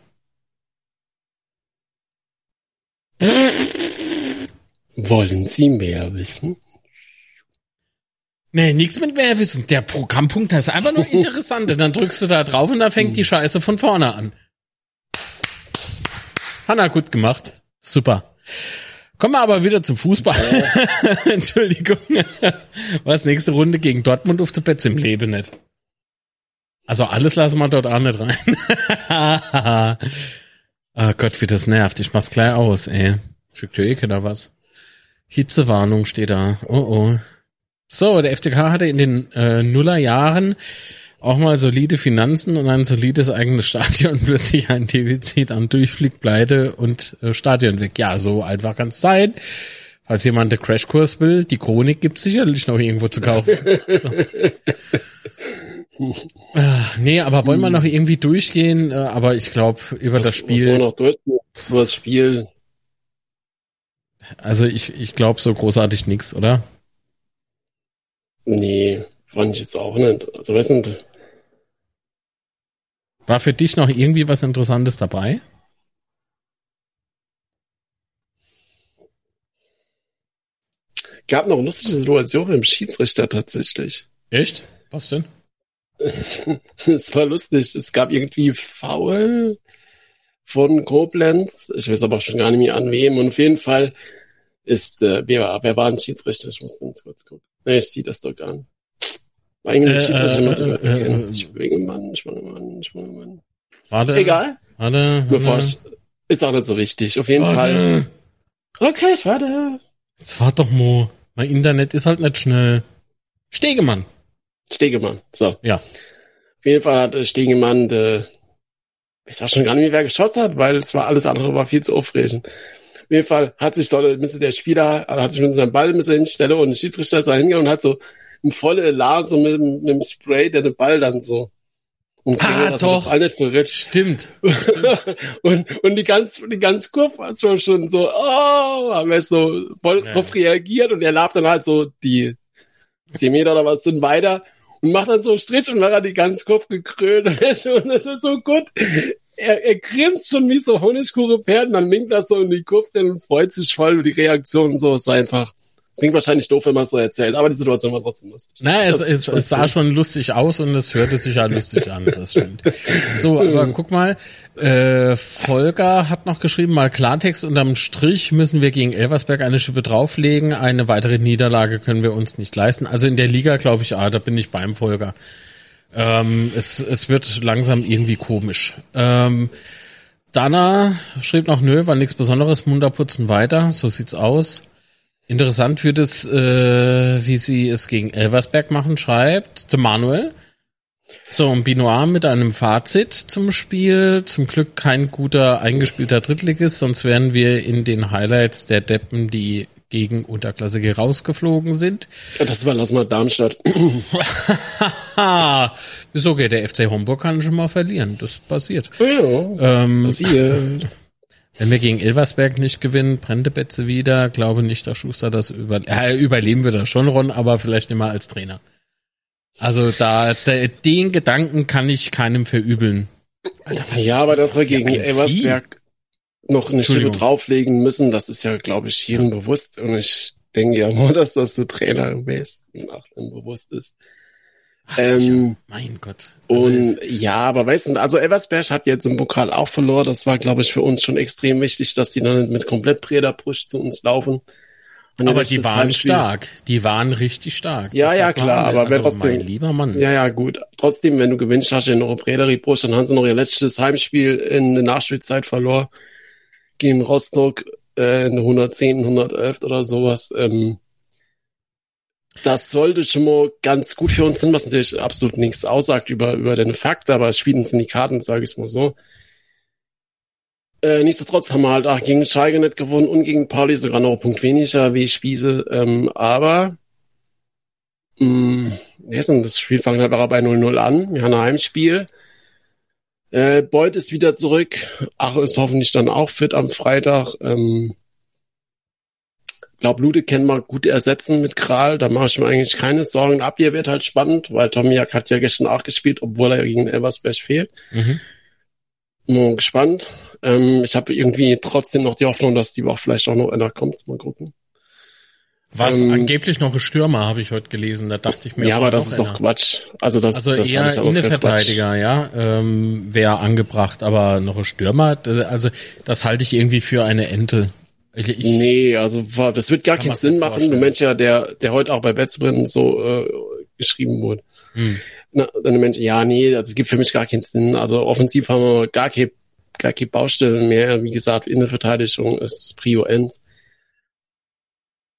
D: Wollen Sie mehr wissen?
A: Nee, nichts mit mehr wissen. Der Programmpunkt ist einfach nur interessant. Und dann drückst du da drauf und dann fängt die Scheiße von vorne an. Hanna, gut gemacht. Super. Kommen wir aber wieder zum Fußball. Entschuldigung. Was nächste Runde gegen Dortmund auf der Betz im Leben nicht. Also alles lassen wir dort auch nicht rein. oh Gott, wie das nervt. Ich mach's gleich aus, ey. Schickt ihr eh da was? Hitzewarnung steht da. Oh oh. So, der FCK hatte in den äh, Nullerjahren auch mal solide Finanzen und ein solides eigenes Stadion, plötzlich ein Defizit an Durchflieg, Pleite und äh, Stadion weg. Ja, so einfach kann's sein. Falls jemand den Crashkurs will, die Chronik gibt's sicherlich noch irgendwo zu kaufen. So. Ah, nee, aber wollen wir noch irgendwie durchgehen? Äh, aber ich glaube, über
D: Was-
A: das
D: Was
A: Spiel.
D: wir noch durch, über das Spiel.
A: Also ich, ich glaube so großartig nix, oder?
D: Nee, fand ich jetzt auch nicht. Also weiß nicht.
A: War für dich noch irgendwie was Interessantes dabei?
D: Gab noch lustige Situationen mit dem Schiedsrichter tatsächlich.
A: Echt? Was denn?
D: Es war lustig. Es gab irgendwie Foul von Koblenz. Ich weiß aber schon gar nicht mehr an wem. Und auf jeden Fall ist, äh, wer, war- wer war ein Schiedsrichter? Ich muss ganz kurz gucken. Nee, ich sehe das doch gar nicht. War eigentlich ein
A: Äh,
D: Schiedsrichter,
A: äh,
D: muss ich
A: äh,
D: mal
A: äh,
D: erkennen.
A: äh,
D: Schwingemann, Schwingemann, Schwingemann.
A: Warte.
D: Egal.
A: Warte.
D: Bevor
A: warte.
D: ich, ist auch nicht so wichtig. Auf jeden Fall.
A: Warte.
D: Okay, ich warte.
A: Jetzt wart doch mal. Mein Internet ist halt nicht schnell. Stegemann.
D: Stegemann. So.
A: Ja.
D: Auf jeden Fall hat äh, Stegemann, der, ich sag schon gar nicht mehr, wer geschossen hat, weil es war alles andere war viel zu aufregend. Auf jeden Fall hat sich so, müsste der Spieler, äh, hat sich mit seinem Ball müsste hinstellen und der Schiedsrichter ist da hingegangen und hat so im volle Elan so mit, dem- mit dem Spray der den Ball dann so umkringelt,
A: Ah,
D: dass er
A: doch.
D: Ball nicht.
A: Stimmt.
D: und, und die ganz, die ganz Kurve war so schon so, oh, haben wir so voll
A: Ja.
D: drauf reagiert und er läuft dann halt so die 10 Meter oder was sind weiter und macht dann so einen Strich und dann hat die ganz Kurve gekrönt und das ist- ist so gut. Er, er grinst schon wie so Honigkuche-Pferd und dann winkt das so in die Kurve und freut sich voll über die Reaktion so. War einfach, klingt wahrscheinlich doof, wenn man es so erzählt, aber die Situation war trotzdem lustig.
A: Na, es,
D: Das
A: es, es sah schon lustig aus und es hörte sich ja lustig an, das stimmt. So, aber guck mal, äh, Volker hat noch geschrieben, mal Klartext, unterm Strich müssen wir gegen Elversberg eine Schippe drauflegen, eine weitere Niederlage können wir uns nicht leisten. Also in der Liga glaube ich, ah, da bin ich beim Volker. Ähm, es, es wird langsam irgendwie komisch. Ähm, Dana schrieb noch, nö, war nichts Besonderes, munter putzen weiter, so sieht's aus. Interessant wird es, äh, wie sie es gegen Elversberg machen, schreibt The Manuel. So, und Binoir mit einem Fazit zum Spiel. Zum Glück kein guter eingespielter Drittligist, sonst wären wir in den Highlights der Deppen, die gegen Unterklassige rausgeflogen sind.
D: Ja, Das überlassen wir Darmstadt.
A: Haha, ist okay, der FC Homburg kann schon mal verlieren, das passiert.
D: Ja,
A: Ähm,
D: siehe.
A: Wenn wir gegen Elversberg nicht gewinnen, brennt die Betze wieder. Glaube nicht, dass Schuster das über äh, überleben wir das schon, Ron, aber vielleicht nicht mal als Trainer. Also da, da den Gedanken kann ich keinem verübeln. Alter,
D: Ja, aber
A: das
D: dass wir gegen Elversberg noch eine Schippe drauflegen müssen, das ist ja, glaube ich, jedem bewusst. Und ich denke ja nur, dass das der Trainer am besten achten bewusst ist.
A: Ach.
D: Ähm,
A: mein Gott. Also
D: Und ja, aber weißt du, also Elversberg hat jetzt im Pokal auch verloren. Das war, glaube ich, für uns schon extrem wichtig, dass die dann mit komplett Breder Push zu uns laufen. Und
A: aber die waren
D: Heimspiel-
A: stark. Die waren richtig stark.
D: Ja,
A: Das
D: ja,
A: man
D: klar,
A: nicht-
D: aber
A: also,
D: trotzdem-
A: lieber Mann.
D: Ja, ja, gut. Trotzdem, wenn du gewinnst, hast du ja noch eine Brederi Push, dann haben sie noch ihr letztes Heimspiel in der Nachspielzeit verloren. Gegen Rostock äh, in der 110, 111 oder sowas. Ähm, das sollte schon mal ganz gut für uns sein, was natürlich absolut nichts aussagt über, über den Fakt, aber es spielen uns die Karten, sage ich mal so. Äh, nichtsdestotrotz haben wir halt auch gegen Schalke nicht gewonnen und gegen Pauli sogar noch einen Punkt weniger wie Spieße. Ähm, aber mh, denn das Spiel fangen halt auch bei 0-0 an. Wir haben ein Heimspiel. Äh, Beuth ist wieder zurück. Ach ist hoffentlich dann auch fit am Freitag. Ähm, glaub, Lude können wir gut ersetzen mit Kral. Da mache ich mir eigentlich keine Sorgen. Abwehr wird halt spannend, weil Tomiak hat ja gestern auch gespielt, obwohl er gegen Elversberg fehlt.
A: Mhm.
D: Nur gespannt. Ähm, ich habe irgendwie trotzdem noch die Hoffnung, dass die Woche vielleicht auch noch einer kommt. Mal gucken.
A: Was
D: Ähm,
A: angeblich noch ein Stürmer, habe ich heute gelesen. Da dachte ich mir.
D: ja, aber das ist doch. Quatsch. Also das,
A: Also
D: das
A: eher Innenverteidiger, ja, ähm, wäre angebracht, aber noch ein Stürmer, also das halte ich irgendwie für eine Ente. Ich, ich,
D: Nee, also das wird gar keinen Sinn machen. Du. Mensch ja, der, der heute auch bei Betzbrin so äh, geschrieben wurde.
A: Hm.
D: Na, dann Mensch, ja, nee, das gibt für mich gar keinen Sinn. Also offensiv haben wir gar keine gar keine Baustellen mehr. Wie gesagt, Innenverteidigung ist Prio 1.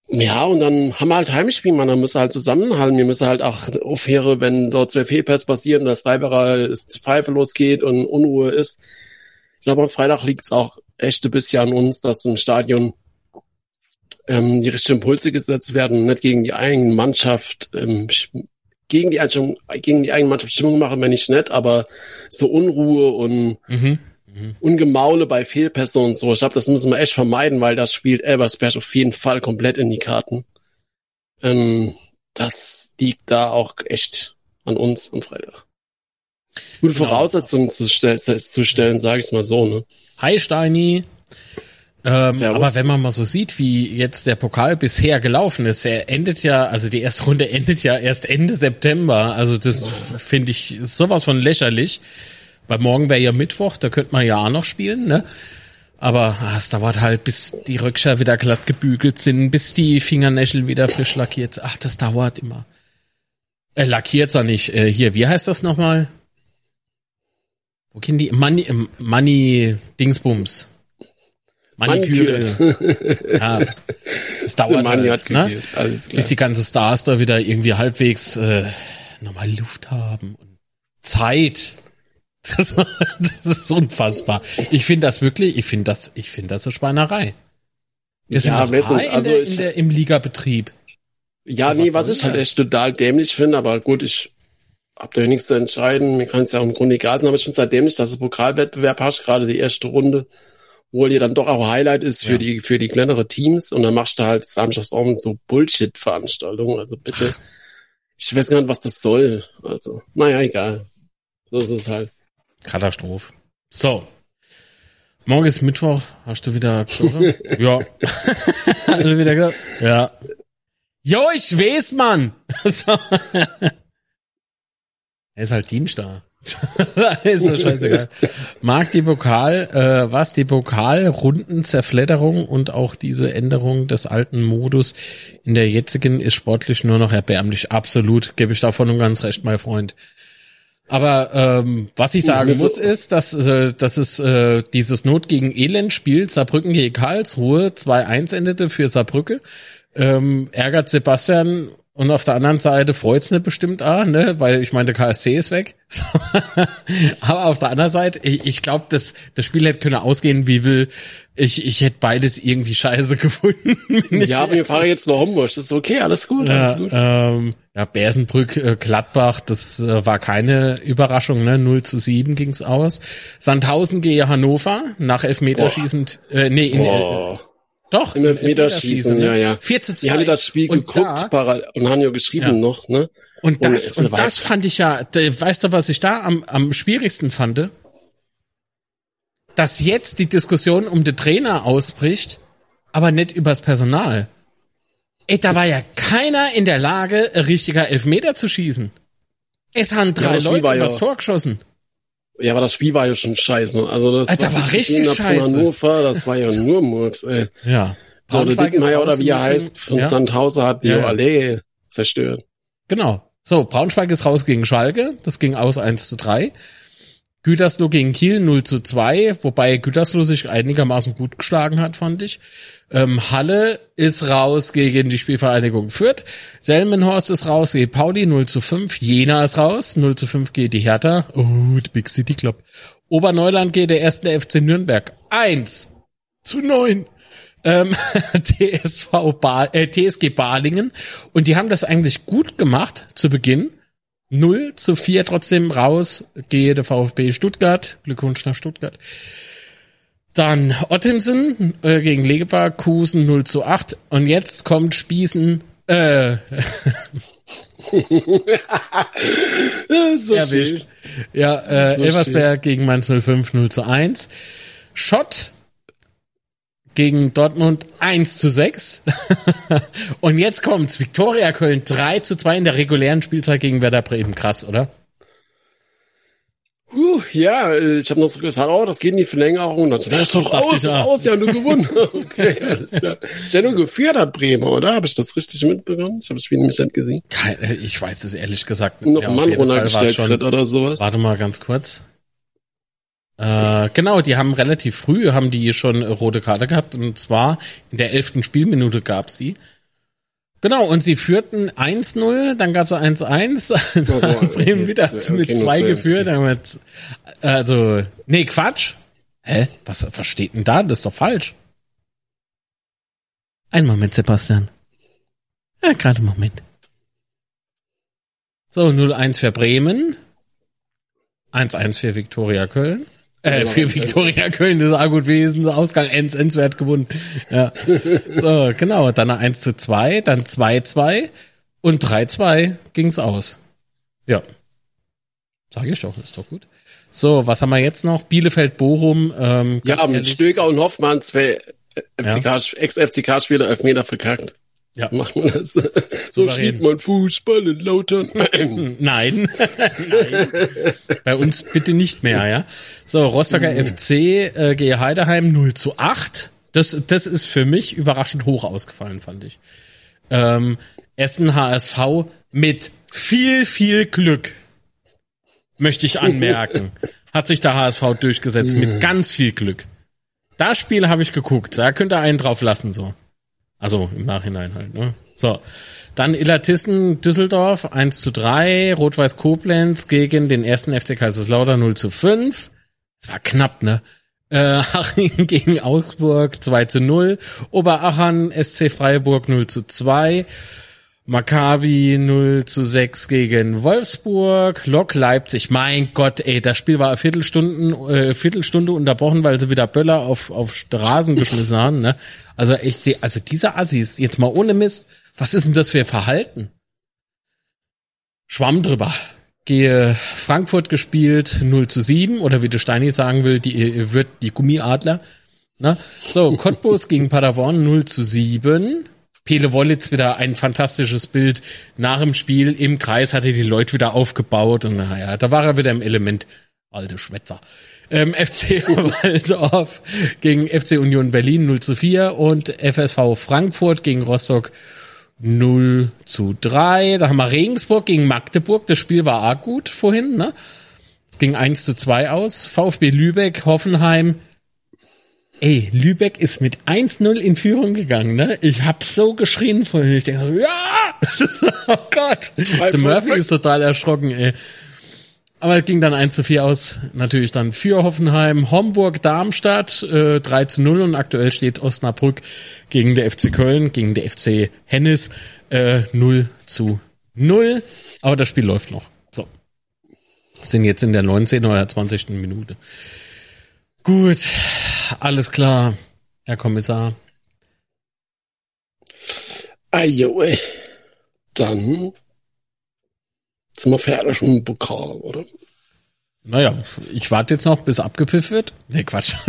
D: Ja, und dann haben wir halt Heimspiel, man, dann müssen wir halt zusammenhalten. Wir müssen halt auch aufhören, wenn dort zwei Fehlpässe passieren, dass Weiberer es Pfeife losgeht und Unruhe ist. Ich glaube, am Freitag liegt es auch echt ein bisschen an uns, dass im Stadion ähm, die richtigen Impulse gesetzt werden und nicht gegen die eigene Mannschaft, ähm, gegen die, gegen die eigene Mannschaft Stimmung machen, wenn ich nicht, aber so Unruhe und mhm. Mhm. Ungemaule bei Fehlpässe und so. Ich glaube, das müssen wir echt vermeiden, weil das spielt Elbersberg auf jeden Fall komplett in die Karten. Ähm, das liegt da auch echt an uns am Freitag. Gute genau. Voraussetzungen zu, stell zu stellen, sage ich mal so. Ne?
A: Hi Steini. Ähm, aber wenn man mal so sieht, wie jetzt der Pokal bisher gelaufen ist, er endet ja, also die erste Runde endet ja erst Ende September. Also das finde ich sowas von lächerlich. Weil morgen wäre ja Mittwoch, da könnte man ja auch noch spielen, ne? Aber ah, es dauert halt, bis die Rückscher wieder glatt gebügelt sind, bis die Fingernägel wieder frisch lackiert. Ach, das dauert immer. Äh, lackiert's auch nicht. Äh, hier, wie heißt das nochmal? Wo gehen die? Money, äh, Money Dingsbums. Maniküre. ja, es dauert halt, ne? bis die ganzen Stars da wieder irgendwie halbwegs äh, nochmal Luft haben und Zeit. Das, das ist unfassbar. Ich finde das wirklich, ich finde das, ich finde das eine Schweinerei. Wir ja, sind also in der, in der, im Ligabetrieb.
D: Ja, so, nee, was, was ich halt echt total dämlich finde, aber gut, ich hab da nichts zu entscheiden. Mir kann es ja im Grunde egal sein, aber ich finde es halt dämlich, dass es Pokalwettbewerb hast, gerade die erste Runde, wo ja dann doch auch Highlight ist für ja. die, für die kleinere Teams und dann machst du halt Samstagsabend so Bullshit-Veranstaltungen. Also bitte, ich weiß gar nicht, was das soll. Also, naja, egal. So ist es halt.
A: Katastrophe. So. Morgen ist Mittwoch. Hast du wieder ja. Hast du wieder gesagt? Ja. Jo, ich weiß, Mann. so. Er ist halt Dienstag. ist so scheißegal. Mag die Pokal, äh, was die Pokalrundenzerfledderung und auch diese Änderung des alten Modus in der jetzigen ist sportlich nur noch erbärmlich. Absolut, gebe ich davon und ganz recht, mein Freund. Aber ähm, was ich sagen muss, ist, dass, äh, dass es äh, dieses Not gegen Elend-Spiel Saarbrücken gegen Karlsruhe 2-1 endete für Saarbrücke. Ähm, ärgert Sebastian und auf der anderen Seite freut's nicht bestimmt auch, ne, weil ich meine, der KSC ist weg. Aber auf der anderen Seite, ich, ich glaube, das, das Spiel hätte können ausgehen, wie will. Ich, ich hätte beides irgendwie scheiße gefunden.
D: ja, aber wir fahren jetzt nach Homburg. Das ist okay, alles gut, alles
A: ja, gut. Ähm, ja, Bersenbrück, äh, Gladbach, das äh, war keine Überraschung, ne? 0 zu 7 ging's aus. Sandhausen gehe Hannover, nach Elfmeterschießen, äh, nee, in,
D: Boah. Doch. Im Elfmeterschießen, ne? ja, ja.
A: 4 zu 2.
D: Die haben das Spiel und geguckt da, und haben ja geschrieben ja. noch, ne?
A: Und das, und, und das fand ich ja, weißt du, was ich da am, am schwierigsten fand? Dass jetzt die Diskussion um den Trainer ausbricht, aber nicht übers Personal. Ey, da war ja keiner in der Lage, richtiger Elfmeter zu schießen. Es haben drei ja, Leute übers ja. Tor geschossen.
D: Ja, aber das Spiel war ja schon scheiße. Also das
A: Alter, war richtig scheiße.
D: Hannover, das war ja nur Murks, ey.
A: Ja.
D: Paul Dickmeier oder wie er heißt, von ja. Sandhauser hat die ja. Allee zerstört.
A: Genau. So, Braunschweig ist raus gegen Schalke. Das ging aus 1 zu 3. Gütersloh gegen Kiel 0 zu 2, wobei Gütersloh sich einigermaßen gut geschlagen hat, fand ich. Ähm, Halle ist raus gegen die Spielvereinigung Fürth. Selmenhorst ist raus gegen Pauli 0 zu 5. Jena ist raus 0 zu 5 geht die Hertha. Oh, die Big City Club. Oberneuland geht der erste FC Nürnberg 1 zu 9. Ähm, TSV ba äh, TSG Balingen. Und die haben das eigentlich gut gemacht zu Beginn. 0 zu 4 trotzdem raus, gehe der VfB Stuttgart. Glückwunsch nach Stuttgart. Dann Ottensen äh, gegen Leverkusen 0 zu 8. Und jetzt kommt Spießen. Äh, so erwischt. Schön. Ja, äh, so Elversberg schön. gegen Mainz 05 0 zu 1. Schott gegen Dortmund 1 zu 6. Und jetzt kommt's. Viktoria Köln 3 zu 2 in der regulären Spielzeit gegen Werder Bremen. Krass, oder?
D: Uh, ja, ich habe noch so gesagt, oh, das geht in die Verlängerung. Dann so, das ist doch aus, aus, ja, nur gewonnen. okay, alles klar. Ist ja nur geführt hat Bremen, oder? Habe ich das richtig mitbekommen? Ich habe das Spiel nämlich nicht gesehen.
A: Keine, ich weiß es ehrlich gesagt
D: nicht. Noch ein Mann runtergestellt wird oder sowas.
A: Warte mal ganz kurz. Äh, genau, die haben relativ früh, haben die schon rote Karte gehabt und zwar in der elften Spielminute gab's die. Genau, und sie führten 1-0, dann gab's 1-1, also, Bremen wieder okay, mit zwei geführt, damit, also, nee, Quatsch. Hä? Was, was steht denn da? Das ist doch falsch. Ein Moment, Sebastian. Ja, gerade einen Moment. So, 0-1 für Bremen. 1-1 für Viktoria Köln. Äh, für
D: 1-1.
A: Viktoria Köln, das ist auch gut gewesen. Ausgang Enz wird gewonnen. Ja. So, genau. Dann 1 zu 2, dann 2-2 und 3-2 ging's aus. Ja. Sag ich doch, ist doch gut. So, was haben wir jetzt noch? Bielefeld, Bochum. Ähm,
D: Ja, mit Stöger und Hoffmann, zwei FCK, Ex-FCK-Spieler Elfmeter verkackt.
A: Ja.
D: So macht man das. So spielt man Fußball in Lautern.
A: Nein. Nein. Bei uns bitte nicht mehr, ja. So, Rostocker FC äh, gegen Heideheim 0 zu 8. Das, das ist für mich überraschend hoch ausgefallen, fand ich. Ähm, Essen HSV mit viel, viel Glück, möchte ich anmerken, hat sich der HSV durchgesetzt mit ganz viel Glück. Das Spiel habe ich geguckt, da könnt ihr einen drauf lassen, so. Also im Nachhinein halt, ne? So. Dann Illertissen Düsseldorf 1 zu 3, Rot-Weiß Koblenz gegen den ersten FC Kaiserslautern 0 zu 5. Das war knapp, ne? Äh, Haching gegen Augsburg 2 zu 0, Oberachern SC Freiburg 0 zu 2, Maccabi 0 zu 6 gegen Wolfsburg, Lok Leipzig. Mein Gott, ey, das Spiel war Viertelstunden, äh, Viertelstunde unterbrochen, weil sie wieder Böller auf, auf den Rasen geschmissen haben, ne? Also die- also diese Assis, jetzt mal ohne Mist, was ist denn das für Verhalten? Schwamm drüber. Gehe Frankfurt gespielt, 0 zu 7, oder wie der Steini sagen will, die wird die Gummiadler. Ne? So, Cottbus gegen Paderborn 0 zu 7. Pele Wollitz wieder ein fantastisches Bild. Nach dem Spiel im Kreis hatte die Leute wieder aufgebaut und naja, da war er wieder im Element. Alte Schwätzer. Ähm, FC Waldorf gegen FC Union Berlin 0 zu 4 und FSV Frankfurt gegen Rostock 0 zu 3. Da haben wir Regensburg gegen Magdeburg. Das Spiel war arg gut vorhin, ne? Es ging 1 zu 2 aus. VfB Lübeck, Hoffenheim. Ey, Lübeck ist mit 1-0 in Führung gegangen, ne? Ich hab so geschrien vorhin. Ich denke, ja! oh Gott! Der Murphy ist total erschrocken, ey. Aber es ging dann 1 zu 4 aus. Natürlich dann für Hoffenheim. Homburg, Darmstadt, äh, 3 zu 0 und aktuell steht Osnabrück gegen der FC Köln, gegen der FC Hennis, äh, 0 zu 0. Aber das Spiel läuft noch. So. Sind jetzt in der 19. oder 20. Minute. Gut. Alles klar. Herr Kommissar.
D: Ajo, ey. Dann sind wir fertig mit dem Pokal, oder?
A: Naja, ich warte jetzt noch, bis abgepfiffen wird. Nee, Quatsch.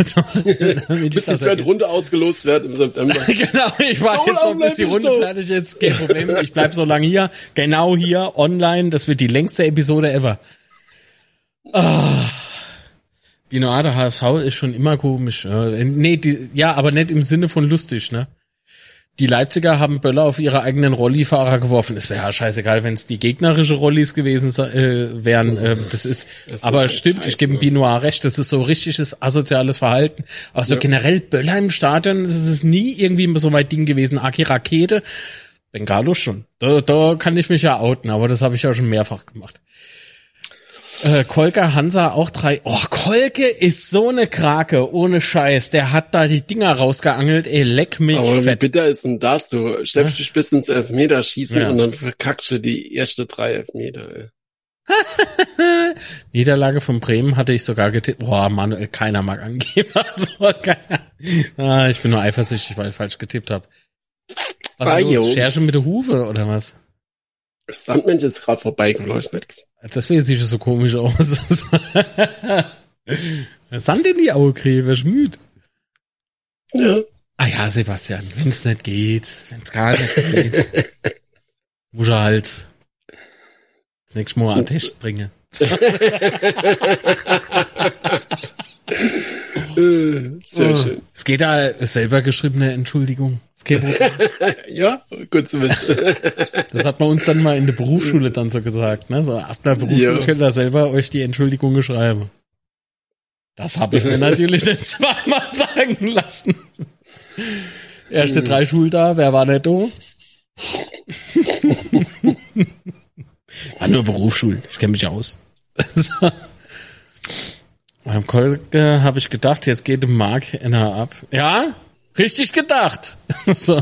A: Damit
D: Bis die
A: das
D: zweite Runde ausgelost wird im September.
A: genau, ich warte
D: So
A: jetzt noch, bis die Runde
D: doch.
A: fertig ist. Kein Problem, ich bleib so lange hier. Genau hier, online. Das wird die längste Episode ever. Ah. Binoade HSV ist schon immer komisch. äh, Nee, die, ja, aber nicht im Sinne von lustig, ne? Die Leipziger haben Böller auf ihre eigenen Rollifahrer geworfen. Es wäre ja scheißegal, wenn es die gegnerische Rollis gewesen se- äh, wären. Äh, das ist,
D: Das ist
A: aber
D: halt
A: stimmt, ich
D: scheiße,
A: gebe
D: ne?
A: Binoir recht. Das ist so richtiges asoziales Verhalten. Aber so
D: Ja.
A: generell Böller im Stadion, das ist nie irgendwie so weit Ding gewesen. Aki Rakete, Bengalo schon. Da, da kann ich mich ja outen, aber das habe ich ja schon mehrfach gemacht. Äh, Kolke Hansa auch drei. Oh, Kolke ist so eine Krake, ohne Scheiß. Der hat da die Dinger rausgeangelt, ey, leck mich
D: Aber wie
A: fett.
D: bitter ist denn das? Du schleppst dich bis ins Elfmeterschießen
A: Ja.
D: und dann verkackst du die erste drei Elfmeter, ey.
A: Niederlage von Bremen hatte ich sogar getippt. Boah, Manuel, keiner mag Angeber. So geil. Ah, ich bin nur eifersüchtig, weil ich falsch getippt habe. Was
D: Ah,
A: los? Scherche mit der Hufe oder was?
D: Das Sandmensch ist gerade vorbeigeleuchtet.
A: Deswegen sieht es so komisch aus. Sand in die Augen kriegen, wer schmüht.
D: Ja.
A: Ah ja, Sebastian, wenn es nicht geht, wenn es gar nicht geht, muss er halt das nächste Mal einen Test bringen.
D: Äh, Sehr
A: Oh.
D: schön.
A: Es geht da selber geschriebene Entschuldigung.
D: Ja, gut zu wissen.
A: das hat man uns dann mal in der Berufsschule dann so gesagt. Ne? So ab der Berufsschule
D: Ja.
A: könnt ihr selber euch die Entschuldigung schreiben. Das habe ich mir natürlich nicht zweimal sagen lassen. Erste drei Schulda, wer war nicht da? war nur Berufsschule, ich kenne mich aus. Beim Kolke habe ich gedacht, jetzt geht dem Mark NH ab. Ja, Richtig gedacht. so.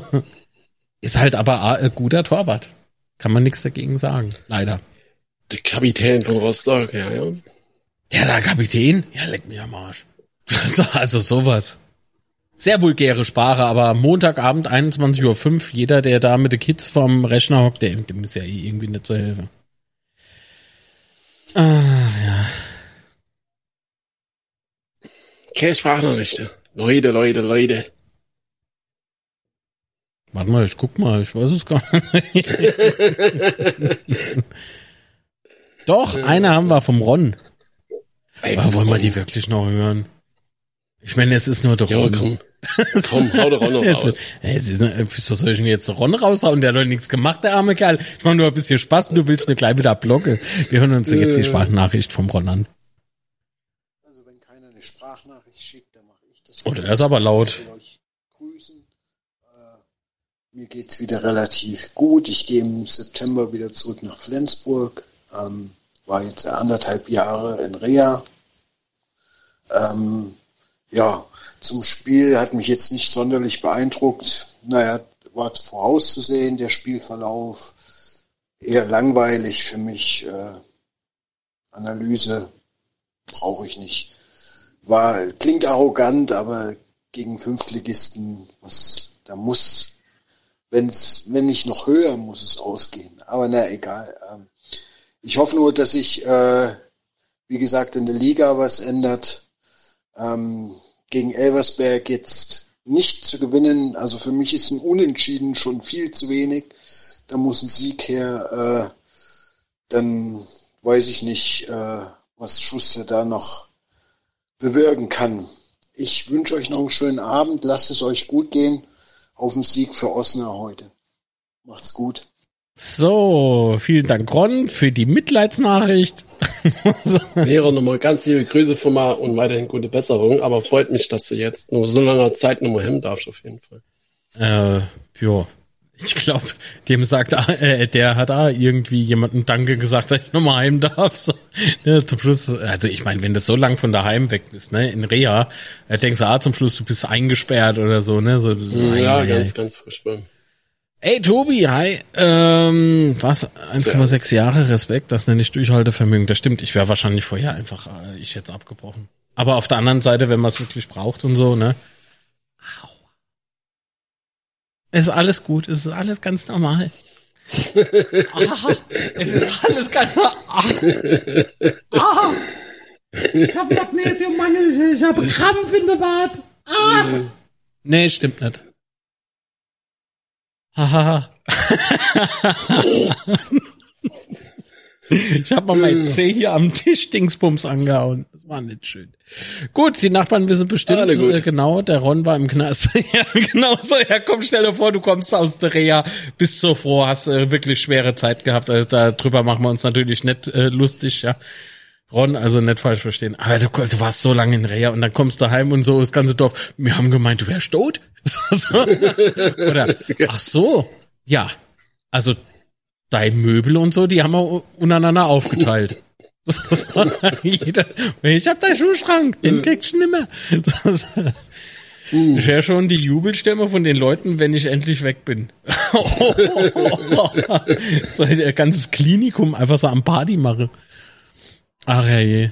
A: Ist halt aber ein guter Torwart. Kann man nichts dagegen sagen. Leider.
D: Der Kapitän von Rostock, ja, ja.
A: Der da Kapitän? Ja, leck mich am Arsch. also sowas. Sehr vulgäre Sprache, aber Montagabend 21.05 Uhr, jeder, der da mit den Kids vom Rechner hockt, der, dem ist ja eh irgendwie nicht zu helfen. Ah, ja.
D: Okay, Sprachnachrichten. Leute, Leute, Leute.
A: Warte mal, ich guck mal, ich weiß es gar nicht. Doch, eine haben wir vom Ron. Aber wollen wir die wirklich noch hören? Ich meine, es ist nur der Ron.
D: komm. komm, hau der Ron noch raus.
A: Jetzt, ist, wieso soll ich denn jetzt Ron raushauen? Der hat doch nichts gemacht, der arme Kerl. Ich mache nur ein bisschen Spaß und du willst mir gleich wieder blocke. Wir hören uns jetzt die
D: Äh.
A: Sprachnachricht vom Ron an.
B: Also wenn keiner eine Sprachnachricht schickt,
A: Oh, der ist aber laut.
B: Euch grüßen. Äh, mir geht's wieder relativ gut. Ich gehe im September wieder zurück nach Flensburg. Ähm, war jetzt anderthalb Jahre in Rea. Ähm, ja, zum Spiel hat mich jetzt nicht sonderlich beeindruckt. Naja, war vorauszusehen, der Spielverlauf. Eher langweilig für mich. Äh, Analyse brauche ich nicht war, klingt arrogant, aber gegen Fünftligisten, was, da muss, wenn's, wenn nicht noch höher, muss es ausgehen. Aber na, egal. Ähm, ich hoffe nur, dass sich, äh, wie gesagt, in der Liga was ändert. Ähm, gegen Elversberg jetzt nicht zu gewinnen, also für mich ist ein Unentschieden schon viel zu wenig. Da muss ein Sieg her, äh, dann weiß ich nicht, äh, was Schuster da noch bewirken kann. Ich wünsche euch noch einen schönen Abend. Lasst es euch gut gehen. Auf den Sieg für Osnabrück heute. Macht's gut.
A: So, vielen Dank, Ron, für die Mitleidsnachricht.
D: Lehrer nochmal ganz liebe Grüße von mal und weiterhin gute Besserung, aber freut mich, dass du jetzt nur so langer Zeit nochmal hemmen darfst, auf jeden Fall.
A: Äh, ja. Ich glaube, dem sagt, äh, der hat da irgendwie jemanden Danke gesagt, dass ich nochmal heim darf. So, ne, zum Schluss, also ich meine, wenn du so lang von daheim weg bist, ne, in Reha, äh, denkst du, ah, zum Schluss, du bist eingesperrt oder so, ne, so, so
D: Ja,
A: ei, ei,
D: ganz,
A: ei.
D: ganz furchtbar.
A: Ey, Tobi, hi. Ähm, was? 1,6 Jahre Respekt, das nenne ich Durchhaltevermögen. Das stimmt, ich wäre wahrscheinlich vorher einfach, äh, ich jetzt abgebrochen. Aber auf der anderen Seite, wenn man es wirklich braucht und so, ne? Es ist alles gut, es ist alles ganz normal. ah, es ist alles ganz normal. Ah, ah, ich habe Magnesiummangel, ich habe Krampf in der Wart. Ah. Nee, stimmt nicht. Haha. Ich habe mal mein Zeh hier am Tisch Dingsbums angehauen. Das war nicht schön. Gut, die Nachbarn wissen bestimmt
D: Alle gut.
A: äh, genau, der Ron war im Knast. ja, genau so. Ja, komm, stell dir vor, du kommst aus der Reha, bist so froh, hast äh, wirklich schwere Zeit gehabt. Also darüber machen wir uns natürlich nicht äh, lustig, ja. Ron, also nicht falsch verstehen. Aber du, du warst so lange in Reha und dann kommst du heim und so, das ganze Dorf. Wir haben gemeint, du wärst tot. Oder, ach so, ja. Also, dein Möbel und so, die haben wir untereinander aufgeteilt. So, so. Jeder, ich hab deinen Schuhschrank, den kriegst du nimmer. So, so. Ich höre schon die Jubelstimme von den Leuten, wenn ich endlich weg bin. so ein ganzes Klinikum einfach so am Party mache. Ach ja je.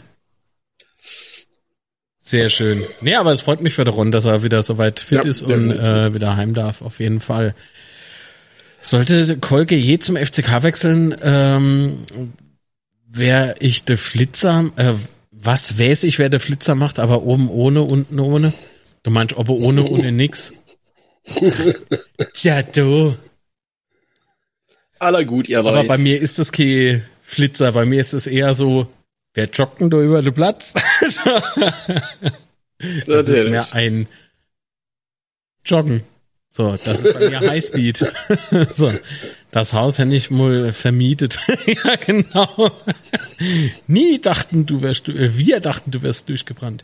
A: Sehr schön. Nee, aber es freut mich für den Ron, dass er wieder soweit fit
D: Ja,
A: ist und äh, wieder heim darf, auf jeden Fall. Sollte Kolke je zum FCK wechseln, ähm, wäre ich der Flitzer, äh, was weiß ich, wer der Flitzer macht, aber oben ohne, unten ohne? Du meinst, ob ohne, ohne nix? Tja, du.
D: Aller gut, ihr
A: Aber
D: Leute.
A: bei mir ist das kein Flitzer, bei mir ist es eher so, wer joggt denn da über den Platz? das ist
D: Natürlich.
A: mehr ein Joggen. So, das ist bei mir Highspeed. so, das Haus hätte ich mal vermietet. ja, genau. Nie dachten, du wärst, äh, wir dachten, du wärst durchgebrannt.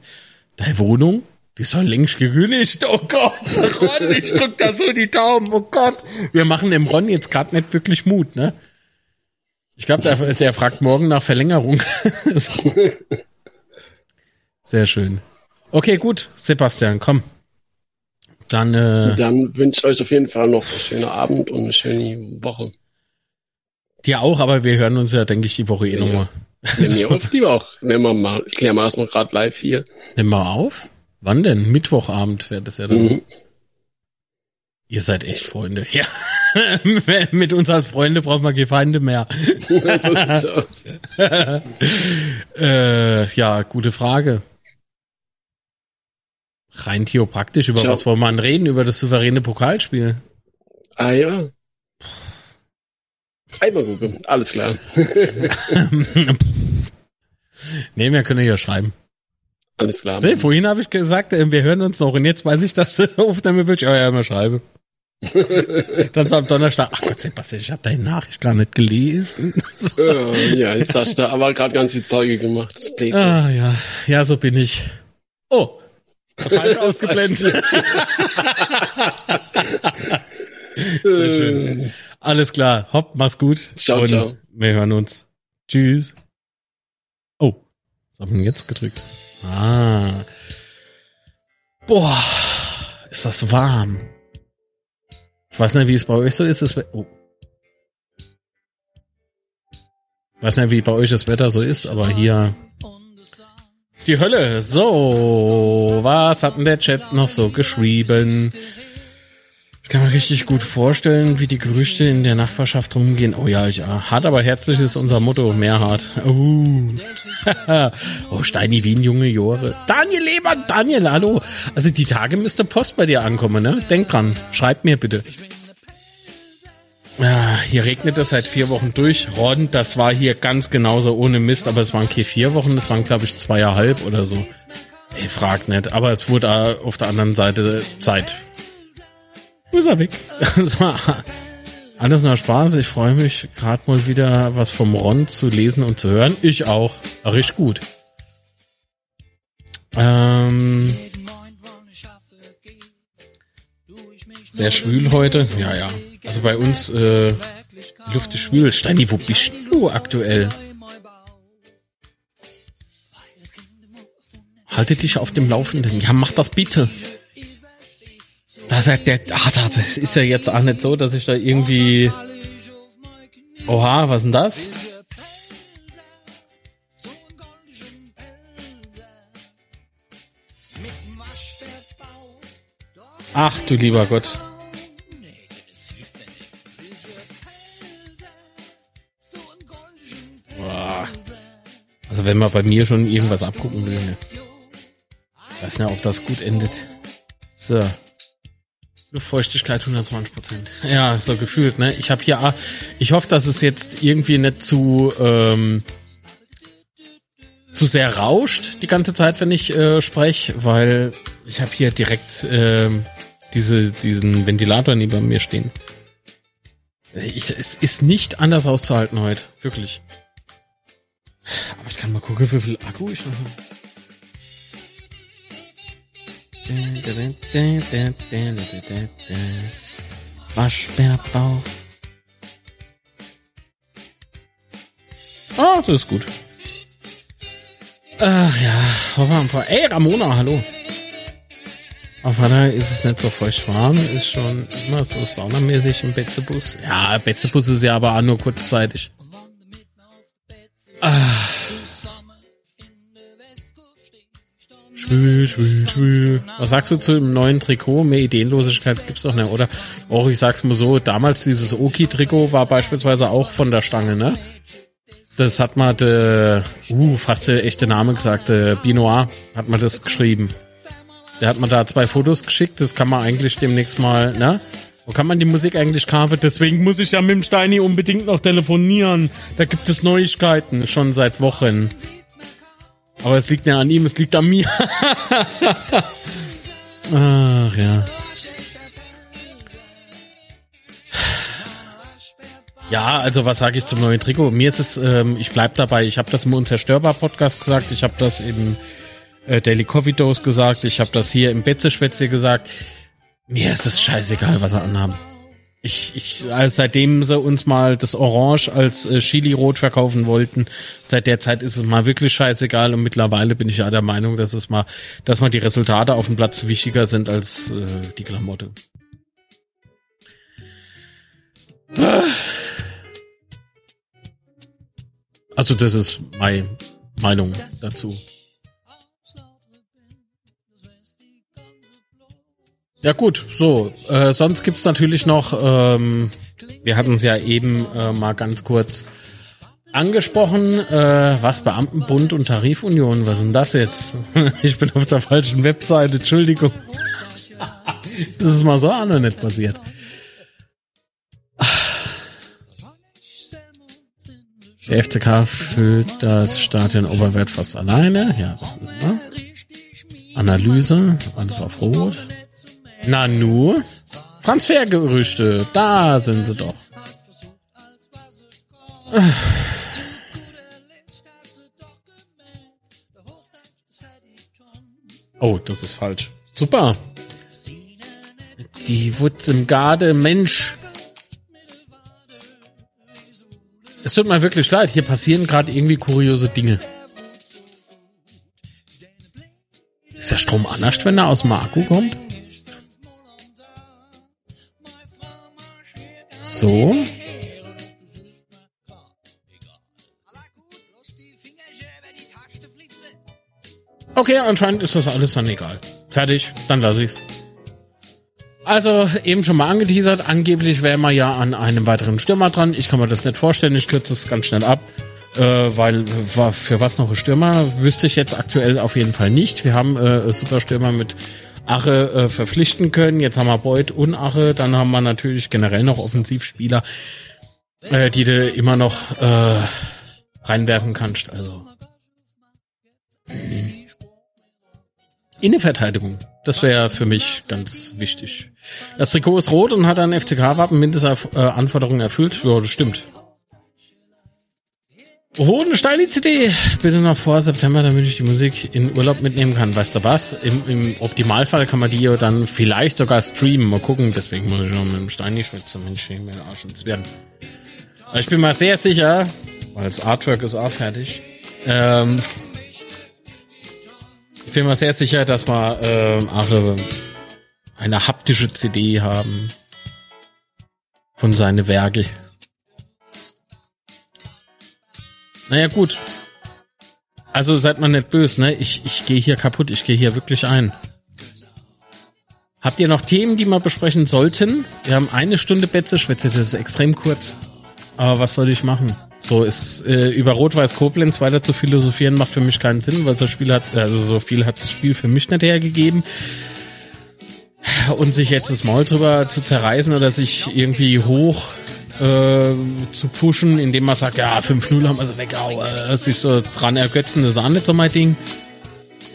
A: Deine Wohnung, die soll längst gekündigt. Oh Gott, Ron, ich drück da so die Daumen. Oh Gott. Wir machen dem Ron jetzt gerade nicht wirklich Mut, ne? Ich glaube, der, der fragt morgen nach Verlängerung. So. Sehr schön. Okay, gut, Sebastian, komm. Dann, äh,
D: Dann wünsche ich euch auf jeden Fall noch einen schönen Abend und eine schöne Woche.
A: dir auch, aber wir hören uns ja, denke ich, die Woche eh
D: Ja.
A: nochmal.
D: Nehmen wir auf, lieber auch. Nehmen wir mal, wir das mal gerade live hier.
A: Nimm mal auf. Wann denn? Mittwochabend wäre das ja dann.
D: Mhm.
A: Ihr seid echt Freunde. Ja. Mit uns als Freunde braucht man keine Feinde mehr.
D: so sieht's aus.
A: äh, ja, gute Frage. Rein theopraktisch, über
D: Ciao.
A: was wollen wir denn reden? Über das souveräne Pokalspiel.
D: Ah ja. Einmal gucken, alles klar.
A: nee, wir können ja schreiben.
D: Alles klar.
A: Nee, vorhin habe ich gesagt, äh, wir hören uns noch und jetzt weiß ich, dass du Aufnahme willst. Oh ja, immer schreibe. Dann so am Donnerstag, ach Gott, Sebastian, ich habe deine Nachricht gar nicht gelesen. So.
D: Ja, jetzt hast du aber gerade ganz viel Zeuge gemacht. Das.
A: Ah ja, ja, so bin ich. Oh, falsch ausgeblendet. Sehr schön. Alles klar, hopp, mach's gut.
D: Ciao,
A: und
D: ciao.
A: Wir hören uns. Tschüss. Oh, was haben wir denn jetzt gedrückt? Ah. Boah, ist das warm. Ich weiß nicht, wie es bei euch so ist. Das oh. Ich weiß nicht, wie bei euch das Wetter so ist, aber hier ist die Hölle. So, was hat denn der Chat noch so geschrieben? Ich kann mir richtig gut vorstellen, wie die Gerüchte in der Nachbarschaft rumgehen. Oh ja, ja. Hart aber herzlich ist unser Motto. Mehr hart. Oh. oh, Steini Wien, junge Jore. Daniel Lehmann, Daniel, hallo. Also die Tage müsste Post bei dir ankommen, ne? Denk dran. Schreib mir bitte. Ja, hier regnet es seit vier Wochen durch. Ron, das war hier ganz genauso ohne Mist, aber es waren keine vier Wochen, das waren glaube ich zweieinhalb oder so. Ey, frag nicht, aber es wurde äh, auf der anderen Seite Zeit. Wo ist er weg? Das war alles nur Spaß. Ich freue mich gerade mal wieder was vom Ron zu lesen und zu hören. Ich auch. Richtig gut. Ähm, sehr schwül heute. Ja, ja. Also bei uns äh, Luft ist schwül. Steini, wo bist du aktuell? Haltet dich auf dem Laufenden. Ja, mach das bitte. Das, der, ach, das ist ja jetzt auch nicht so, dass ich da irgendwie. Oha, was denn das? Ach du lieber Gott. Also wenn man bei mir schon irgendwas abgucken will, ne? Ich weiß nicht, ob das gut endet. So. Luftfeuchtigkeit 120 Prozent. Ja, so gefühlt, ne? Ich habe hier, ich hoffe, dass es jetzt irgendwie nicht zu ähm, zu sehr rauscht die ganze Zeit, wenn ich äh, spreche, weil ich habe hier direkt ähm, diese diesen Ventilator neben mir stehen. Ich, es ist nicht anders auszuhalten heute, wirklich. Aber ich kann mal gucken, wie viel Akku ich noch habe. Waschbärbauch. Ah, das ist gut. Ach ja, waren wir? Ey, Ramona, hallo. Auf Radar ist es nicht so feucht warm, ist schon immer so saunamäßig im Betzebus. Ja, Betzebus ist ja aber auch nur kurzzeitig. Ah. Schwül, schwül, schwül. Was sagst du zu dem neuen Trikot? Mehr Ideenlosigkeit gibt's doch nicht, oder? Auch ich sag's mal so, damals dieses Oki-Trikot war beispielsweise auch von der Stange, ne? Das hat mal der, uh, fast der echte Name gesagt, der Binoir hat man das geschrieben. Der hat mir da zwei Fotos geschickt, das kann man eigentlich demnächst mal, ne? Wo kann man die Musik eigentlich kaufen? Deswegen muss ich ja mit dem Steini unbedingt noch telefonieren. Da gibt es Neuigkeiten, schon seit Wochen. Aber es liegt nicht an ihm, es liegt an mir. Ach ja. Ja, also was sage ich zum neuen Trikot? Mir ist es, ähm, ich bleib dabei, ich habe das im Unzerstörbar-Podcast gesagt, ich habe das im äh, Daily Coffee Dose gesagt, ich habe das hier im Betze-Schwätze gesagt. Mir ist es scheißegal, was er anhaben. Ich, ich, also seitdem sie uns mal das Orange als äh, Chili-Rot verkaufen wollten, seit der Zeit ist es mal wirklich scheißegal und mittlerweile bin ich ja der Meinung, dass es mal, dass mal die Resultate auf dem Platz wichtiger sind als äh, die Klamotte. Also das ist meine Meinung dazu. Ja gut, so. Äh, sonst gibt's natürlich noch, ähm, wir hatten es ja eben äh, mal ganz kurz angesprochen, äh, was Beamtenbund und Tarifunion, was denn das jetzt? ich bin auf der falschen Webseite, Entschuldigung. das ist mal so auch noch nicht passiert. Der FCK füllt das Stadion Oberwert fast alleine. Ja, das wissen wir. Analyse, alles auf Rot. Nanu. Transfergerüchte, da sind sie doch. Oh, das ist falsch. Super. Die Wutz im Garde, Mensch. Es tut mir wirklich leid, hier passieren gerade irgendwie kuriose Dinge. Ist der Strom anders, wenn er aus Akku kommt? So. Okay, anscheinend ist das alles dann egal. Fertig, dann lasse ich's. Also, eben schon mal angeteasert, angeblich wäre man ja an einem weiteren Stürmer dran. Ich kann mir das nicht vorstellen, ich kürze es ganz schnell ab. Äh, weil für was noch ein Stürmer wüsste ich jetzt aktuell auf jeden Fall nicht. Wir haben äh, super Stürmer mit Ache äh, verpflichten können. Jetzt haben wir Beuth und Ache. Dann haben wir natürlich generell noch Offensivspieler, äh, die du immer noch äh, reinwerfen kannst. Also Innenverteidigung. Das wäre für mich ganz wichtig. Das Trikot ist rot und hat ein FCK-Wappen Mindestanforderungen erfüllt. Ja, das stimmt. Oh, eine steile CD. Bitte noch vor September, damit ich die Musik in Urlaub mitnehmen kann. Weißt du was? Im, im Optimalfall kann man die ja dann vielleicht sogar streamen. Mal gucken. Deswegen muss ich noch mit dem Steini schwitzen. Mensch, ich mir Arsch ins werden. Aber ich bin mal sehr sicher, weil das Artwork ist auch fertig. Ähm, ich bin mal sehr sicher, dass wir ähm, auch eine haptische CD haben von seine Werke. Naja, gut. Also seid mal nicht böse, ne? Ich, ich gehe hier kaputt, ich gehe hier wirklich ein. Habt ihr noch Themen, die wir besprechen sollten? Wir haben eine Stunde Betze-Schwätze, das ist extrem kurz. Aber was soll ich machen? So ist äh, über Rot-Weiß Koblenz weiter zu philosophieren macht für mich keinen Sinn, weil so Spiel hat, also so viel hat das Spiel für mich nicht hergegeben. Und sich jetzt das Maul drüber zu zerreißen oder sich irgendwie hoch äh, zu pushen, indem man sagt, ja, 5-0 haben wir sie weg, äh, sich so dran ergötzen, das ist auch nicht so mein Ding.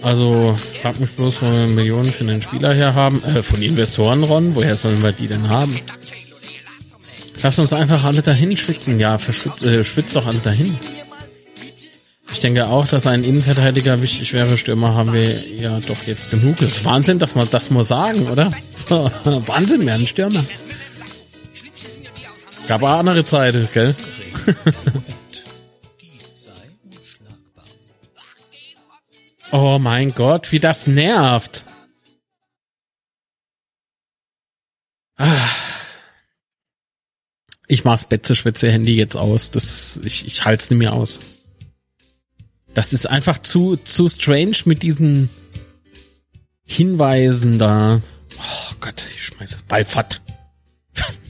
A: Also, frag mich bloß, wo wir Millionen für den Spieler her haben. Äh, von Investoren, Ron, woher sollen wir die denn haben? Lass uns einfach alle dahin schwitzen. Ja, verschwitzt, äh, schwitzt doch alle dahin. Ich denke auch, dass ein Innenverteidiger wichtig wäre. Stürmer haben wir ja doch jetzt genug. Das ist Wahnsinn, dass man das mal sagen, oder? So, Wahnsinn, wir haben einen Stürmer. Gab auch andere Zeiten, gell? oh mein Gott, wie das nervt. Ah. Ich mach's Betze-Schwätze-Handy jetzt aus. Das, ich, ich halt's nicht mehr aus. Das ist einfach zu, zu strange mit diesen Hinweisen da. Oh Gott, ich schmeiß das Ballfahrt.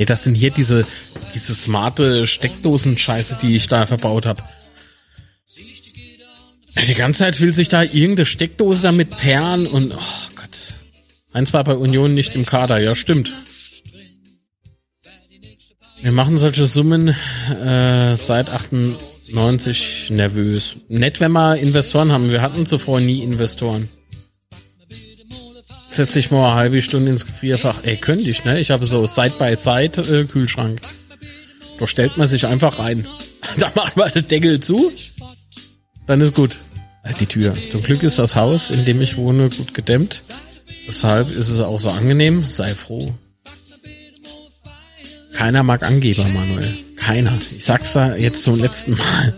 A: nee, das sind hier diese, diese smarte Steckdosen-Scheiße, die ich da verbaut habe. Die ganze Zeit will sich da irgendeine Steckdose damit perren und oh Gott. Eins war bei Union nicht im Kader, ja stimmt. Wir machen solche Summen äh, seit 98 nervös. Nett, wenn wir Investoren haben. Wir hatten zuvor nie Investoren. Setz dich mal eine halbe Stunde ins Gefrierfach. Ey, könnte ich, ne? Ich habe so Side-by-Side äh. Da stellt man sich einfach rein. Da macht man den Deckel zu. Dann ist gut. Äh, die Tür. Zum Glück ist das Haus, in dem ich wohne, gut gedämmt. Deshalb ist es auch so angenehm. Sei froh. Keiner mag Angeber, Manuel. Keiner. Ich sag's da jetzt zum letzten Mal.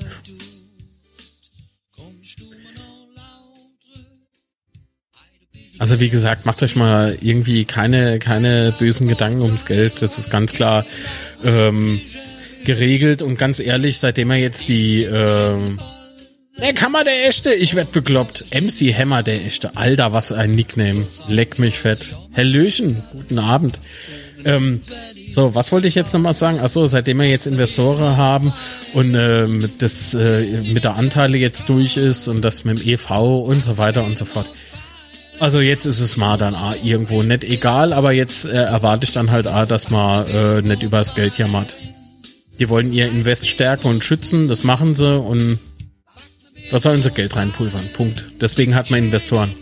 A: Also wie gesagt, macht euch mal irgendwie keine, keine bösen Gedanken ums Geld. Das ist ganz klar ähm, geregelt und ganz ehrlich, seitdem er jetzt die ähm, der Kammer der Echte, ich werd bekloppt. MC Hammer der Echte. Alter, was ein Nickname. Leck mich fett. Hallöchen, guten Abend. Ähm, so, was wollte ich jetzt nochmal sagen? Achso, seitdem wir jetzt Investoren haben und ähm, das äh, mit der Anteile jetzt durch ist und das mit dem EV und so weiter und so fort. Also jetzt ist es mal dann ah, irgendwo nicht egal, aber jetzt äh, erwarte ich dann halt ah, dass man äh, nicht übers Geld jammert. Die wollen ihr Invest stärken und schützen, das machen sie und da sollen sie Geld reinpulvern. Punkt. Deswegen hat man Investoren.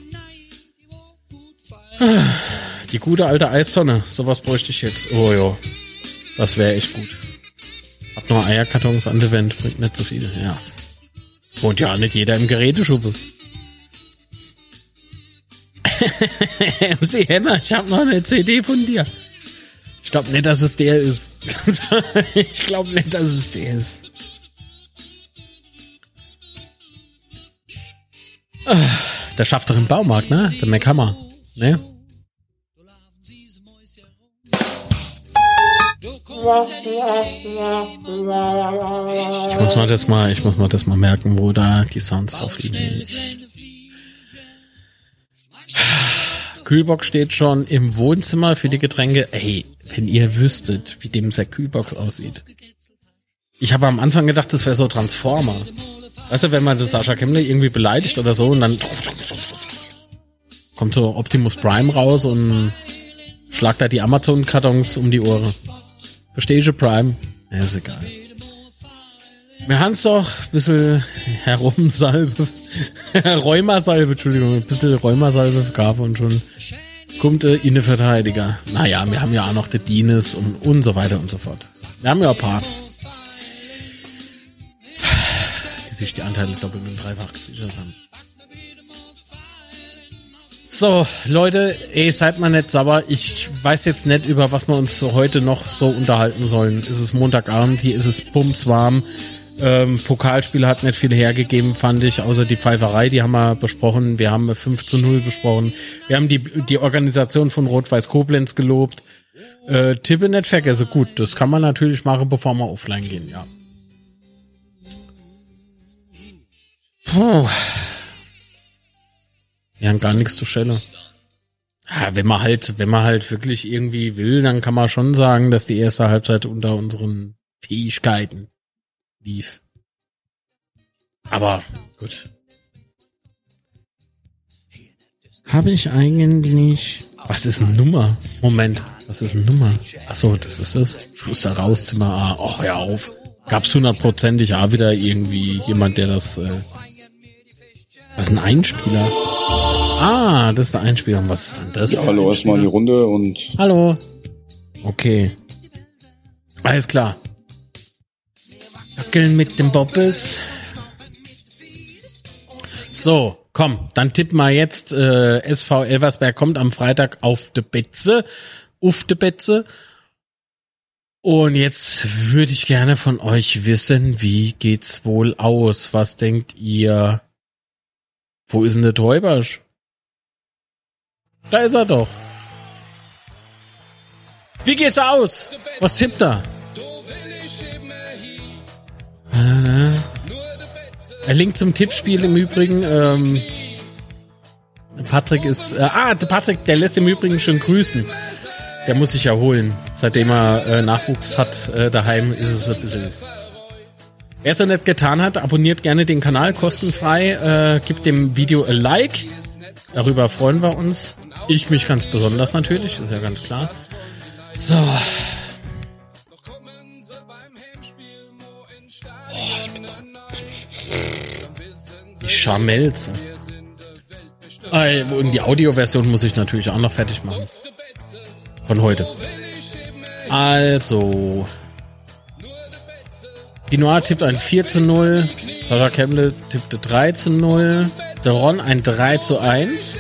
A: Die gute alte Eistonne. Sowas bräuchte ich jetzt. Oh ja. Das wäre echt gut. Hab nur Eierkartons an der Wand. Bringt nicht so viel. Ja. Wohnt ja nicht jeder im Geräteschuppe. MC Hammer, ich hab noch eine CD von dir. Ich glaube nicht, dass es der ist. ich glaube nicht, dass es der ist. Der schafft doch im Baumarkt, ne? Der McHammer, ne? Ich muss mal das mal, ich muss mal das mal merken, wo da die Sounds drauf liegen. Kühlbox steht schon im Wohnzimmer für die Getränke. Ey, wenn ihr wüsstet, wie dem der Kühlbox aussieht. Ich habe am Anfang gedacht, das wäre so Transformer. Weißt du, wenn man das Sascha Kemmler irgendwie beleidigt oder so und dann kommt so Optimus Prime raus und schlagt da die Amazon-Kartons um die Ohren. Verstehe ich Prime? Ja, ist egal. Wir haben es doch ein bisschen Herumsalbe, Rheumasalbe, Entschuldigung, ein bisschen Rheumasalbe gab und schon kommt äh, Innenverteidiger. Naja, wir haben ja auch noch die Dienes und, und so weiter und so fort. Wir haben ja ein paar. sich die Anteile doppelt und dreifach gesichert haben. So, Leute, ey, seid mal nicht sauer. Ich weiß jetzt nicht, über was wir uns so heute noch so unterhalten sollen. Es ist Montagabend, hier ist es bumswarm. Ähm, Pokalspiel hat nicht viel hergegeben, fand ich, außer die Pfeiferei, die haben wir besprochen. Wir haben 5 zu 0 besprochen. Wir haben die, die Organisation von Rot-Weiß Koblenz gelobt. Äh, Tippe nicht vergessen. Gut, das kann man natürlich machen, bevor wir offline gehen, ja. Puh. Wir haben gar nichts zu Stelle. Ja, wenn man halt, wenn man halt wirklich irgendwie will, dann kann man schon sagen, dass die erste Halbzeit unter unseren Fähigkeiten lief. Aber gut. Habe ich eigentlich. Was ist eine Nummer? Moment, was ist eine Nummer? Ach so, das ist es. Schuster raus, Zimmer A. Och, ja auf. Gab's hundertprozentig A wieder irgendwie jemand, der das äh, was ist ein Einspieler? Ah, das ist der Einspieler. Was ist denn das?
C: Ja, hallo, erstmal in die Runde und.
A: Hallo. Okay. Alles klar. Wackeln mit dem Bobbes. So, komm, dann tipp mal jetzt. Äh, SV Elversberg kommt am Freitag auf de Betze. Auf de Betze. Und jetzt würde ich gerne von euch wissen, wie geht's wohl aus? Was denkt ihr? Wo ist denn der Täubersch? Da ist er doch. Wie geht's aus? Was tippt er? Er linkt zum Tippspiel im Übrigen. Ähm, Patrick ist. Äh, ah, Patrick, der lässt im Übrigen schön grüßen. Der muss sich erholen. Seitdem er äh, Nachwuchs hat äh, daheim, ist es ein bisschen Wer es noch nicht getan hat, abonniert gerne den Kanal kostenfrei, äh, gibt dem Video a Like. Darüber freuen wir uns. Ich mich ganz besonders natürlich, ist ja ganz klar. So. Scharmelze. Äh, und die Audioversion muss ich natürlich auch noch fertig machen. Von heute. Also, Binoir tippt ein 4 zu 0. Sascha Kemble tippte 3 zu 0. Der Ron ein 3 zu 1.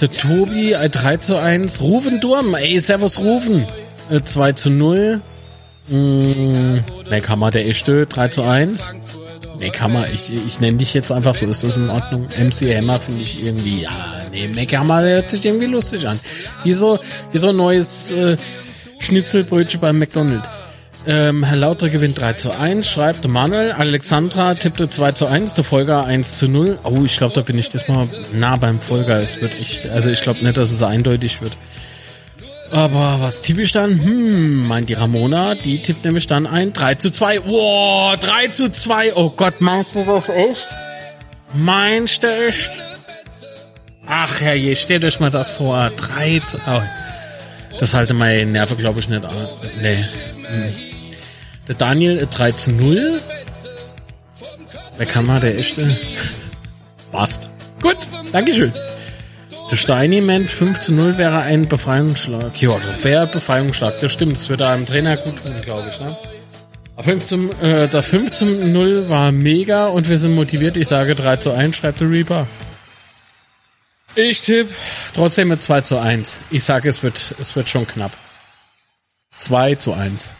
A: Der Tobi ein 3 zu 1. Ruven Durm, ey, servus Ruven. äh, 2 zu 0. Mmh, Meckhammer der echte 3 zu 1. Meckhammer, ich, ich nenne dich jetzt einfach so, ist das in Ordnung? MC Hammer finde ich irgendwie, ja, nee, Meckhammer hört sich irgendwie lustig an. Wie so, wie so ein neues äh, Schnitzelbrötchen beim McDonald's. Ähm, Herr Lauter gewinnt 3 zu 1, schreibt Manuel. Alexandra tippte 2 zu 1, der Folger 1 zu 0. Oh, ich glaube, da bin ich diesmal nah beim Folger. Es wird echt, also ich glaube nicht, dass es eindeutig wird. Aber was tippe ich dann? Hm, meint die Ramona, die tippt nämlich dann ein 3 zu 2. Wow, 3 zu 2. Oh Gott, meinst du das echt? Meinst du echt? Ach herrje, stellt euch mal das vor. 3 zu... Oh, das halte meine Nerven, glaube ich, nicht an. Nee. Hm. Der Daniel 3 zu 0. Wer kann mal der echte? Passt. Gut, Dankeschön. Der Steini meint 5 zu 0 wäre ein Befreiungsschlag. Ja, das wäre Befreiungsschlag. Das stimmt. Das würde einem Trainer gut tun, glaube ich. Ne? Der 5, zum, äh, der 5 zu 0 war mega und wir sind motiviert. Ich sage 3 zu 1, schreibt der Reaper. Ich tippe trotzdem mit 2 zu 1. Ich sage, es wird, es wird schon knapp. 2 zu 1.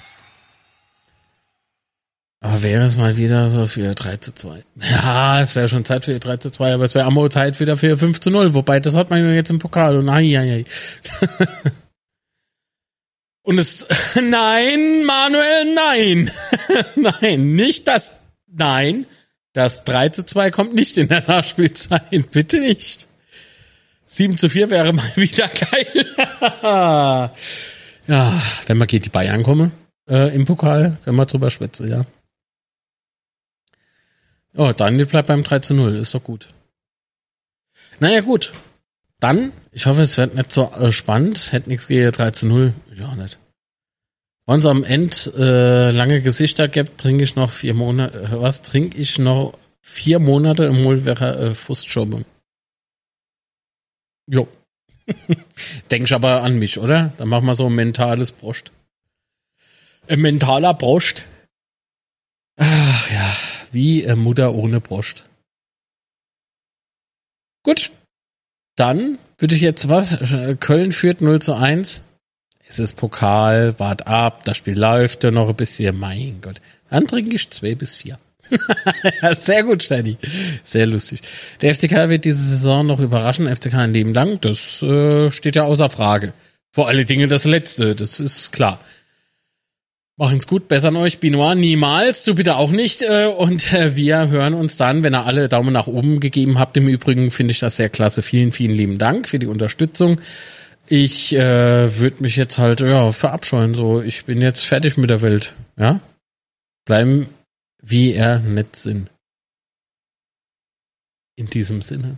A: Aber wäre es mal wieder so für 3 zu 2. Ja, es wäre schon Zeit für 3 zu 2, aber es wäre auch Zeit wieder für 5 zu 0. Wobei, das hat man jetzt im Pokal. Und ai, ai, ai. Und es, nein, Manuel, nein. nein, nicht das, nein. Das 3 zu 2 kommt nicht in der Nachspielzeit. Bitte nicht. 7 zu 4 wäre mal wieder geil. ja, wenn man geht die Bayern komme, äh, im Pokal, können wir drüber schwätzen, ja. Oh, Daniel bleibt beim 3 zu 0, ist doch gut. Naja, gut. Dann, ich hoffe, es wird nicht so äh, spannend. Hätte nichts gegen 3 zu 0. Ja, nicht. Wenn es am Ende äh, lange Gesichter gibt, trinke ich noch vier Monate, äh, was trinke ich noch vier Monate im Mulverer äh, Frustschobbe. Jo. Ich aber an mich, oder? Dann machen wir so ein mentales Brost. Ein mentaler Brost. Ach ja wie äh, Mutter ohne Brust. Gut. Dann würde ich jetzt was? Äh, Köln führt 0 zu 1. Es ist Pokal, wart ab, das Spiel läuft ja noch ein bisschen. Mein Gott. Dann trinke ich zwei bis vier. Sehr gut, Steini. Sehr lustig. Der FCK wird diese Saison noch überraschen. FCK ein Leben lang. Das äh, steht ja außer Frage. Vor allen Dingen das Letzte. Das ist klar. Machen's gut, bessern euch, Binoir, niemals, du bitte auch nicht. Äh, und äh, wir hören uns dann, wenn ihr alle Daumen nach oben gegeben habt. Im Übrigen finde ich das sehr klasse. Vielen, vielen lieben Dank für die Unterstützung. Ich äh, würde mich jetzt halt ja verabscheuen. So, ich bin jetzt fertig mit der Welt. Ja, bleiben wie er nett sind. In diesem Sinne.